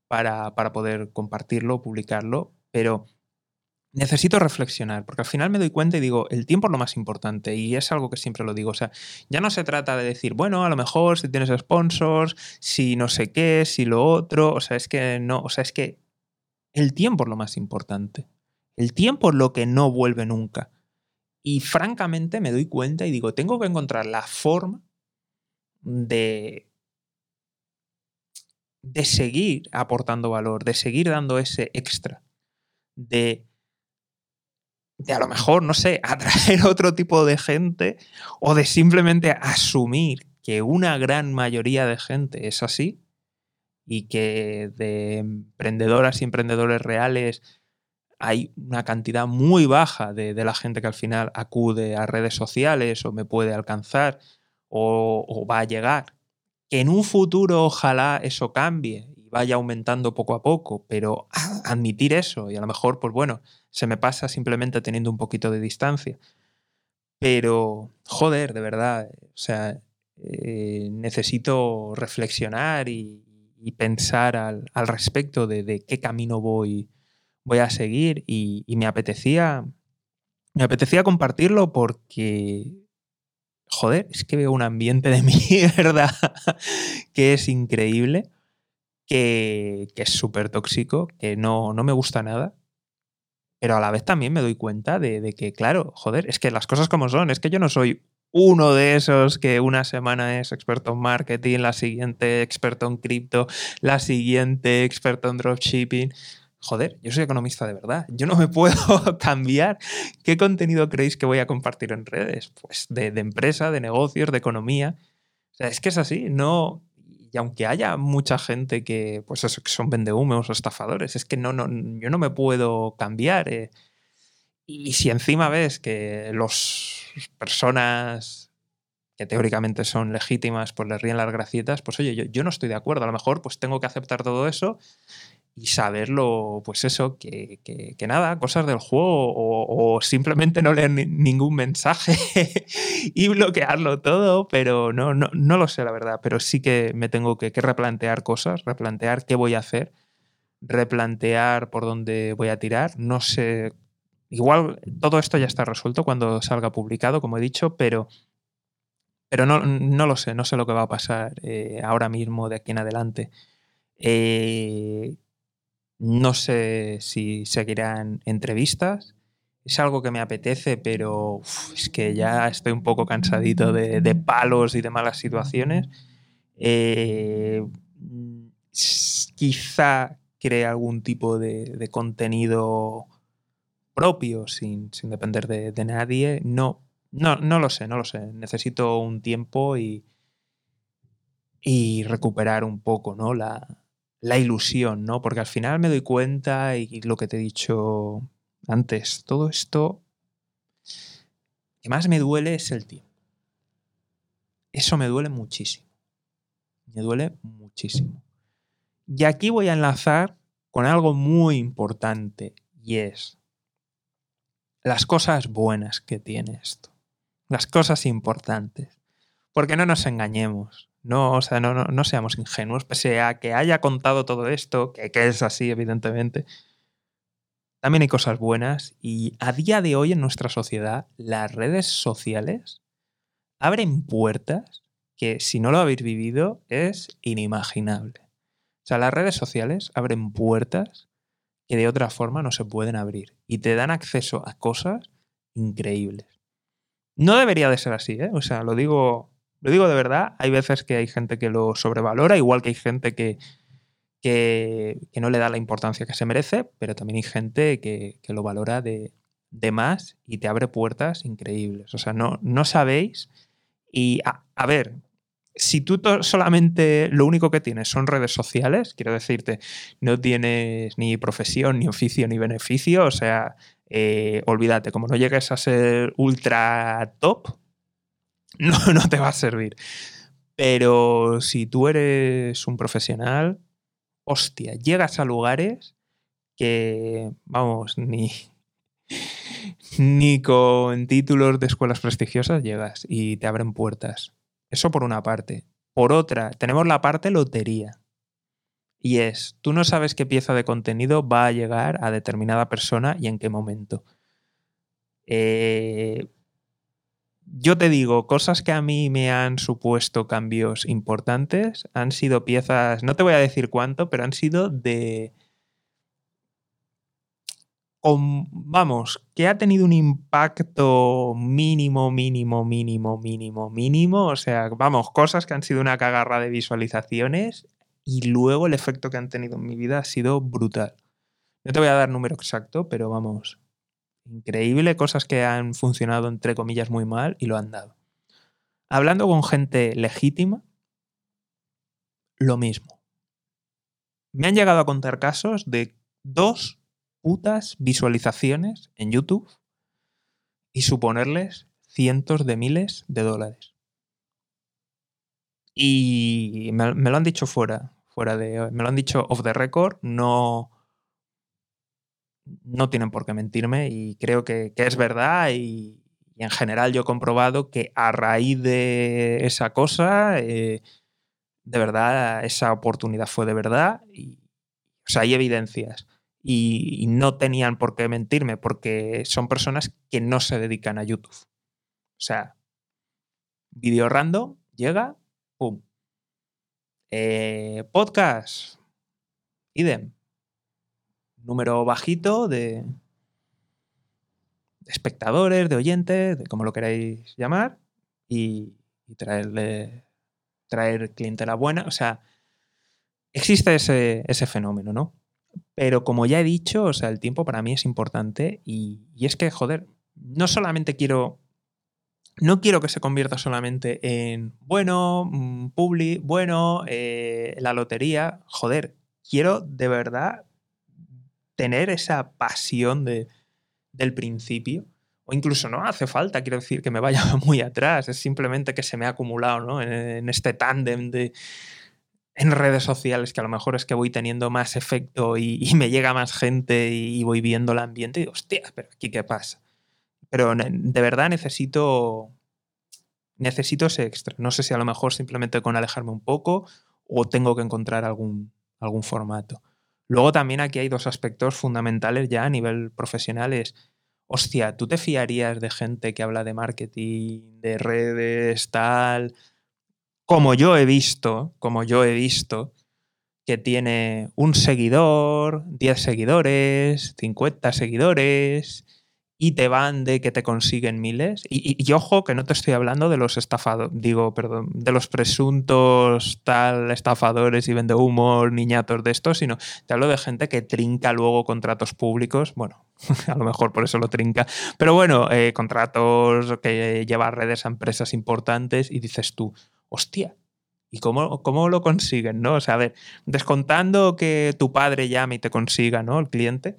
para, para poder compartirlo, publicarlo, pero necesito reflexionar, porque al final me doy cuenta y digo, el tiempo es lo más importante y es algo que siempre lo digo, o sea, ya no se trata de decir, bueno, a lo mejor si tienes sponsors, si no sé qué, si lo otro, o sea, es que no, o sea, es que el tiempo es lo más importante. El tiempo es lo que no vuelve nunca. Y francamente me doy cuenta y digo, tengo que encontrar la forma de, de seguir aportando valor, de seguir dando ese extra, de, de a lo mejor, no sé, atraer otro tipo de gente o de simplemente asumir que una gran mayoría de gente es así y que de emprendedoras y emprendedores reales hay una cantidad muy baja de, la gente que al final acude a redes sociales o me puede alcanzar o, va a llegar. Que en un futuro ojalá eso cambie y vaya aumentando poco a poco, pero admitir eso y a lo mejor, pues bueno, se me pasa simplemente teniendo un poquito de distancia. Pero, joder, de verdad, o sea, eh, necesito reflexionar y, pensar al, respecto de, de, qué camino voy, voy a seguir y, me apetecía me apetecía compartirlo porque joder, es que veo un ambiente de mierda que es increíble, que, que es súper tóxico, que no, no, me gusta nada. Pero a la vez también me doy cuenta de, de, que, claro, joder, es que las cosas como son, es que yo no soy uno de esos que una semana es experto en marketing, la siguiente experto en cripto, la siguiente experto en dropshipping joder, yo soy economista de verdad, yo no me puedo cambiar. ¿Qué contenido creéis que voy a compartir en redes? Pues de, empresa, de negocios, de economía. O sea, es que es así, no... Y aunque haya mucha gente que, pues eso, que son vendehumos o estafadores, es que no, no, yo no me puedo cambiar. Eh. Y si encima ves que las personas que teóricamente son legítimas, pues les ríen las gracietas, pues oye, yo, yo no estoy de acuerdo. A lo mejor pues tengo que aceptar todo eso y saberlo, pues eso, que, que, nada, cosas del juego o, simplemente no leer ningún mensaje y bloquearlo todo, pero no, no, no, lo sé la verdad, pero sí que me tengo que, que, replantear cosas, replantear qué voy a hacer, replantear por dónde voy a tirar, no sé igual todo esto ya está resuelto cuando salga publicado, como he dicho, pero, pero no, no lo sé, no sé lo que va a pasar eh, ahora mismo de aquí en adelante. Eh, no sé si seguirán entrevistas. Es algo que me apetece, pero es que ya estoy un poco cansadito de, palos y de malas situaciones. Eh, quizá cree algún tipo de, contenido propio sin, depender de, nadie. No, no, no lo sé, no lo sé. Necesito un tiempo y, y recuperar un poco ¿no? la, la ilusión, ¿no? Porque al final me doy cuenta y lo que te he dicho antes, todo esto que más me duele es el tiempo. Eso me duele muchísimo. Me duele muchísimo. Y aquí voy a enlazar con algo muy importante y es las cosas buenas que tiene esto. Las cosas importantes. Porque no nos engañemos. No, o sea, no, no, seamos ingenuos, pese a que haya contado todo esto, que, que es así, evidentemente. También hay cosas buenas y a día de hoy en nuestra sociedad las redes sociales abren puertas que si no lo habéis vivido es inimaginable. O sea, las redes sociales abren puertas que de otra forma no se pueden abrir y te dan acceso a cosas increíbles. No debería de ser así, ¿eh? O sea, lo digo lo digo de verdad, hay veces que hay gente que lo sobrevalora, igual que hay gente que, que, no le da la importancia que se merece, pero también hay gente que, lo valora de, más y te abre puertas increíbles. O sea, no, no sabéis. Y a, ver, si tú solamente lo único que tienes son redes sociales, quiero decirte, no tienes ni profesión, ni oficio, ni beneficio, o sea, eh, olvídate, como no llegues a ser ultra top, no, te va a servir. Pero si tú eres un profesional, hostia, llegas a lugares que, vamos, ni, ni con títulos de escuelas prestigiosas llegas y te abren puertas. Eso por una parte. Por otra, tenemos la parte lotería. Y es, tú no sabes qué pieza de contenido va a llegar a determinada persona y en qué momento. Eh, yo te digo, cosas que a mí me han supuesto cambios importantes han sido piezas, no te voy a decir cuánto, pero han sido de... vamos, que ha tenido un impacto mínimo, mínimo, mínimo, mínimo, mínimo. O sea, vamos, cosas que han sido una cagarra de visualizaciones y luego el efecto que han tenido en mi vida ha sido brutal. No te voy a dar número exacto, pero vamos, increíble, cosas que han funcionado entre comillas muy mal y lo han dado. Hablando con gente legítima, lo mismo. Me han llegado a contar casos de dos putas visualizaciones en YouTube y suponerles cientos de miles de dólares. Y me, lo han dicho fuera, fuera de. Me lo han dicho off the record, no, no tienen por qué mentirme y creo que, es verdad y, en general yo he comprobado que a raíz de esa cosa, eh, de verdad, esa oportunidad fue de verdad y, o sea, hay evidencias. Y, no tenían por qué mentirme porque son personas que no se dedican a YouTube. O sea, vídeo random, llega, pum. Eh, podcast, idem número bajito de, espectadores, de oyentes, de como lo queráis llamar, y, traerle traer clientela buena. O sea, existe ese, fenómeno, ¿no? Pero como ya he dicho, o sea, el tiempo para mí es importante y, es que, joder, no solamente quiero no quiero que se convierta solamente en, bueno, mm, publi, bueno, eh, la lotería. Joder, quiero de verdad tener esa pasión de, del principio. O incluso no hace falta, quiero decir, que me vaya muy atrás, es simplemente que se me ha acumulado ¿no? en, este tándem de, en redes sociales, que a lo mejor es que voy teniendo más efecto y, me llega más gente y, voy viendo el ambiente y digo, hostia, pero aquí qué pasa. Pero de verdad necesito, necesito ese extra. No sé si a lo mejor simplemente con alejarme un poco o tengo que encontrar algún, algún formato. Luego también aquí hay dos aspectos fundamentales ya a nivel profesional. Es, hostia, ¿tú te fiarías de gente que habla de marketing, de redes, tal? Como yo he visto, como yo he visto, que tiene un seguidor, 10 seguidores, 50 seguidores, y te van de que te consiguen miles. Y, ojo que no te estoy hablando de los estafados, digo, perdón, de los presuntos tal estafadores y vende humor, niñatos de estos, sino te hablo de gente que trinca luego contratos públicos. Bueno, a lo mejor por eso lo trinca. Pero bueno, eh, contratos que lleva redes a empresas importantes y dices tú, hostia, ¿Y cómo, cómo, lo consiguen? ¿no? O sea, a ver, descontando que tu padre llame y te consiga, ¿no? El cliente,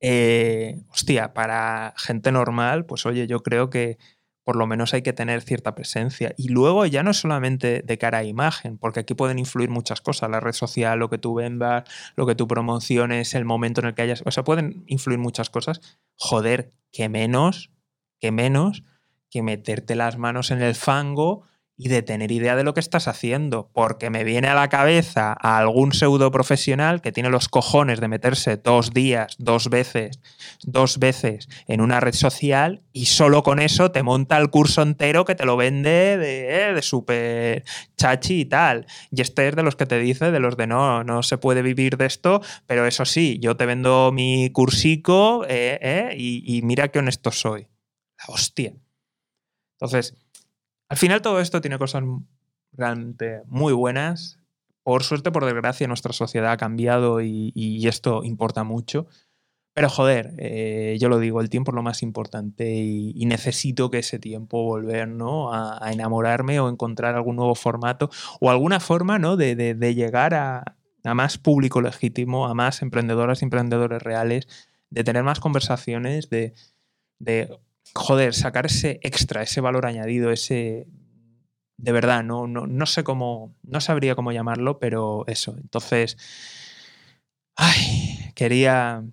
eh, hostia, para gente normal, pues oye, yo creo que por lo menos hay que tener cierta presencia. Y luego ya no es solamente de cara a imagen, porque aquí pueden influir muchas cosas, la red social, lo que tú vendas, lo que tú promociones, el momento en el que hayas, o sea, pueden influir muchas cosas. Joder, que menos, que menos que meterte las manos en el fango y de tener idea de lo que estás haciendo, porque me viene a la cabeza a algún pseudo profesional que tiene los cojones de meterse dos días, dos veces, dos veces en una red social y solo con eso te monta el curso entero que te lo vende de, eh, de súper chachi y tal. Y este es de los que te dice, de los de no, no se puede vivir de esto, pero eso sí, yo te vendo mi cursico eh, eh, y, y mira qué honesto soy. La hostia. Entonces, al final todo esto tiene cosas realmente muy buenas. Por suerte, por desgracia, nuestra sociedad ha cambiado y, esto importa mucho. Pero joder, eh, yo lo digo, el tiempo es lo más importante y, necesito que ese tiempo volver ¿no? a, enamorarme o encontrar algún nuevo formato o alguna forma ¿no? de, llegar a, más público legítimo, a más emprendedoras y emprendedores reales, de tener más conversaciones, de, joder, sacar ese extra, ese valor añadido, ese... De verdad, no, no, no sé cómo, no sabría cómo llamarlo, pero eso. Entonces, ay, quería,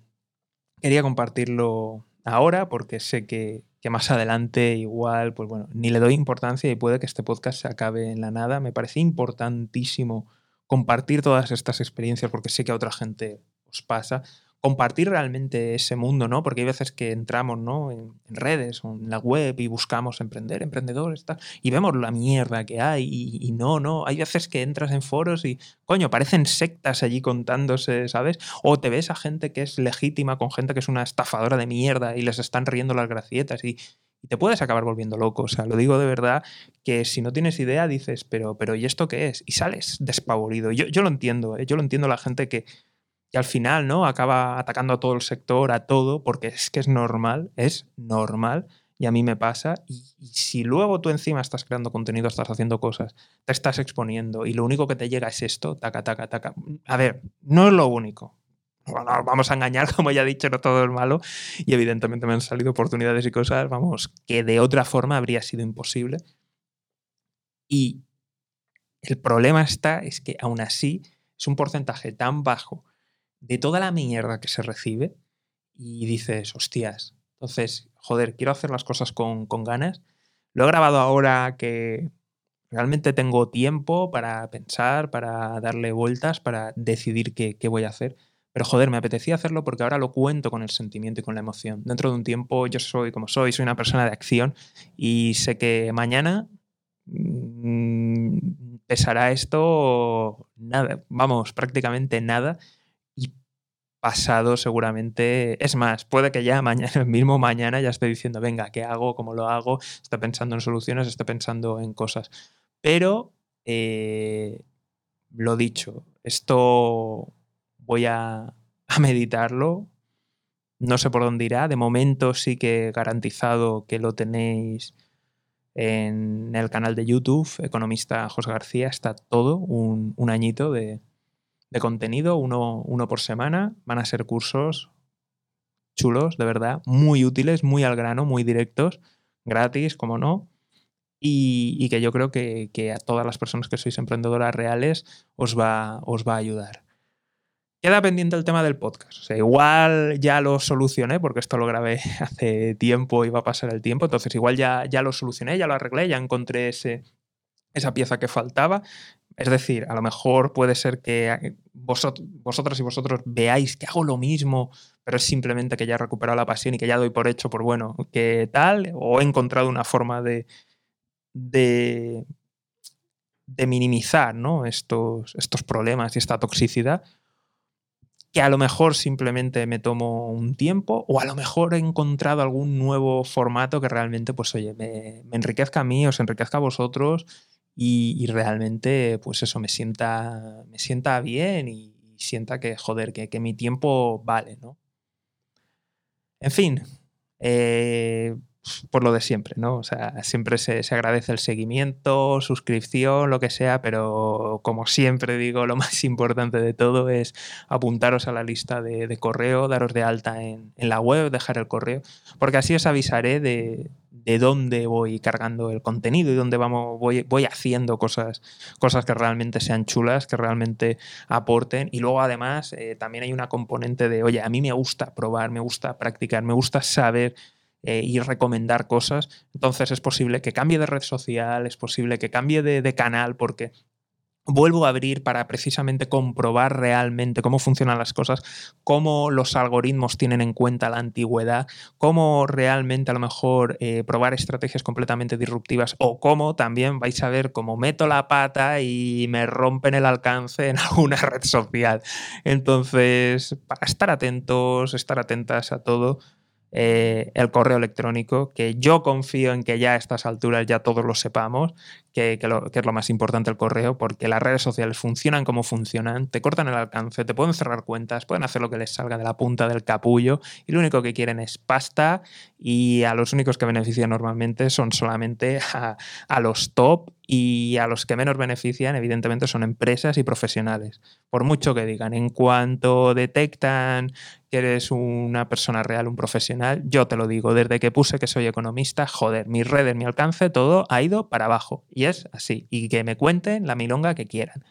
quería compartirlo ahora porque sé que, que más adelante igual, pues bueno, ni le doy importancia y puede que este podcast se acabe en la nada. Me parece importantísimo compartir todas estas experiencias porque sé que a otra gente os pasa compartir realmente ese mundo, ¿no? Porque hay veces que entramos, ¿no? En, redes en la web y buscamos emprender, emprendedores, tal, y vemos la mierda que hay y, no, no. Hay veces que entras en foros y, coño, parecen sectas allí contándose, ¿sabes? O te ves a gente que es legítima con gente que es una estafadora de mierda y les están riendo las gracietas y, te puedes acabar volviendo loco. O sea, lo digo de verdad que si no tienes idea dices, pero, pero ¿y esto qué es? Y sales despavorido. Yo, yo lo entiendo, ¿eh? yo lo entiendo la gente que y al final, ¿no? Acaba atacando a todo el sector, a todo, porque es que es normal, es normal, y a mí me pasa. Y, si luego tú encima estás creando contenido, estás haciendo cosas, te estás exponiendo, y lo único que te llega es esto, taca, taca, taca. A ver, no es lo único. vamos a engañar, como ya he dicho, no todo es malo. Y evidentemente me han salido oportunidades y cosas, vamos, que de otra forma habría sido imposible. Y el problema está, es que aún así es un porcentaje tan bajo de toda la mierda que se recibe y dices, hostias, entonces, joder, quiero hacer las cosas con, ganas. Lo he grabado ahora que realmente tengo tiempo para pensar, para darle vueltas, para decidir qué, qué, voy a hacer. Pero joder, me apetecía hacerlo porque ahora lo cuento con el sentimiento y con la emoción. Dentro de un tiempo yo soy como soy, soy una persona de acción y sé que mañana mmm, pesará esto nada, vamos, prácticamente nada pasado seguramente, es más, puede que ya mañana, mismo mañana ya esté diciendo, venga, ¿qué hago? ¿Cómo lo hago? Esté pensando en soluciones, esté pensando en cosas. Pero, eh, lo dicho, esto voy a, a meditarlo. No sé por dónde irá. De momento sí que he garantizado que lo tenéis en el canal de YouTube, Economista José García. Está todo, un, un añito de, de contenido, uno, uno por semana. Van a ser cursos chulos, de verdad, muy útiles, muy al grano, muy directos, gratis, como no. Y, que yo creo que, a todas las personas que sois emprendedoras reales os va, os va a ayudar. Queda pendiente el tema del podcast. O sea, igual ya lo solucioné, porque esto lo grabé hace tiempo y va a pasar el tiempo. Entonces, igual ya, ya lo solucioné, ya lo arreglé, ya encontré ese, esa pieza que faltaba Es decir, a lo mejor puede ser que eh, vosotras y vosotros veáis que hago lo mismo, pero es simplemente que ya he recuperado la pasión y que ya doy por hecho por bueno, que tal, o he encontrado una forma de, minimizar ¿no? estos, estos problemas y esta toxicidad que a lo mejor simplemente me tomo un tiempo o a lo mejor he encontrado algún nuevo formato que realmente, pues oye, me, enriquezca a mí, os enriquezca a vosotros y, realmente, pues eso, me sienta, me sienta bien y, sienta que, joder, que, que, mi tiempo vale, ¿no? En fin, eh, por lo de siempre, ¿no? O sea, siempre se, agradece el seguimiento, suscripción, lo que sea, pero como siempre digo, lo más importante de todo es apuntaros a la lista de, correo, daros de alta en, la web, dejar el correo, porque así os avisaré de, dónde voy cargando el contenido y dónde vamos, voy, voy haciendo cosas, cosas que realmente sean chulas, que realmente aporten. Y luego además eh, también hay una componente de, oye, a mí me gusta probar, me gusta practicar, me gusta saber eh, y recomendar cosas. Entonces es posible que cambie de red social, es posible que cambie de, canal porque vuelvo a abrir para precisamente comprobar realmente cómo funcionan las cosas, cómo los algoritmos tienen en cuenta la antigüedad, cómo realmente a lo mejor eh, probar estrategias completamente disruptivas o cómo también vais a ver cómo meto la pata y me rompen el alcance en alguna red social. Entonces, para estar atentos, estar atentas a todo, eh, el correo electrónico, que yo confío en que ya a estas alturas ya todos lo sepamos, que, es lo más importante el correo, porque las redes sociales funcionan como funcionan, te cortan el alcance, te pueden cerrar cuentas, pueden hacer lo que les salga de la punta del capullo y lo único que quieren es pasta y a los únicos que benefician normalmente son solamente a, los top y a los que menos benefician, evidentemente, son empresas y profesionales. Por mucho que digan, en cuanto detectan eres una persona real, un profesional, yo te lo digo, desde que puse que soy economista, joder, mis redes, mi alcance, todo ha ido para abajo. Y es así. Y que me cuenten la milonga que quieran.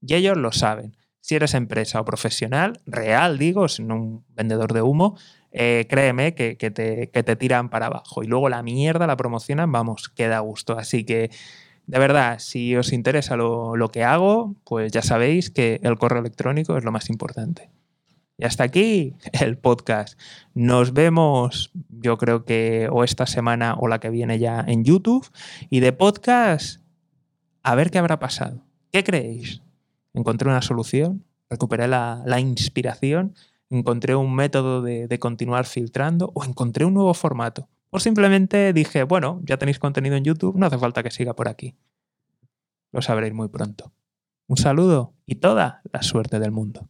Y ellos lo saben. Si eres empresa o profesional, real digo, sin un vendedor de humo, eh, créeme que, te, que tiran para abajo. Y luego la mierda la promocionan, vamos, queda gusto. Así que de verdad, si os interesa lo, que hago, pues ya sabéis que el correo electrónico es lo más importante. Y hasta aquí el podcast. Nos vemos, yo creo que o esta semana o la que viene ya en YouTube. Y de podcast, a ver qué habrá pasado. ¿Qué creéis? ¿Encontré una solución? ¿Recuperé la, inspiración? ¿Encontré un método de continuar filtrando? ¿O encontré un nuevo formato? O simplemente dije, bueno, ya tenéis contenido en YouTube, no hace falta que siga por aquí. Lo sabréis muy pronto. Un saludo y toda la suerte del mundo.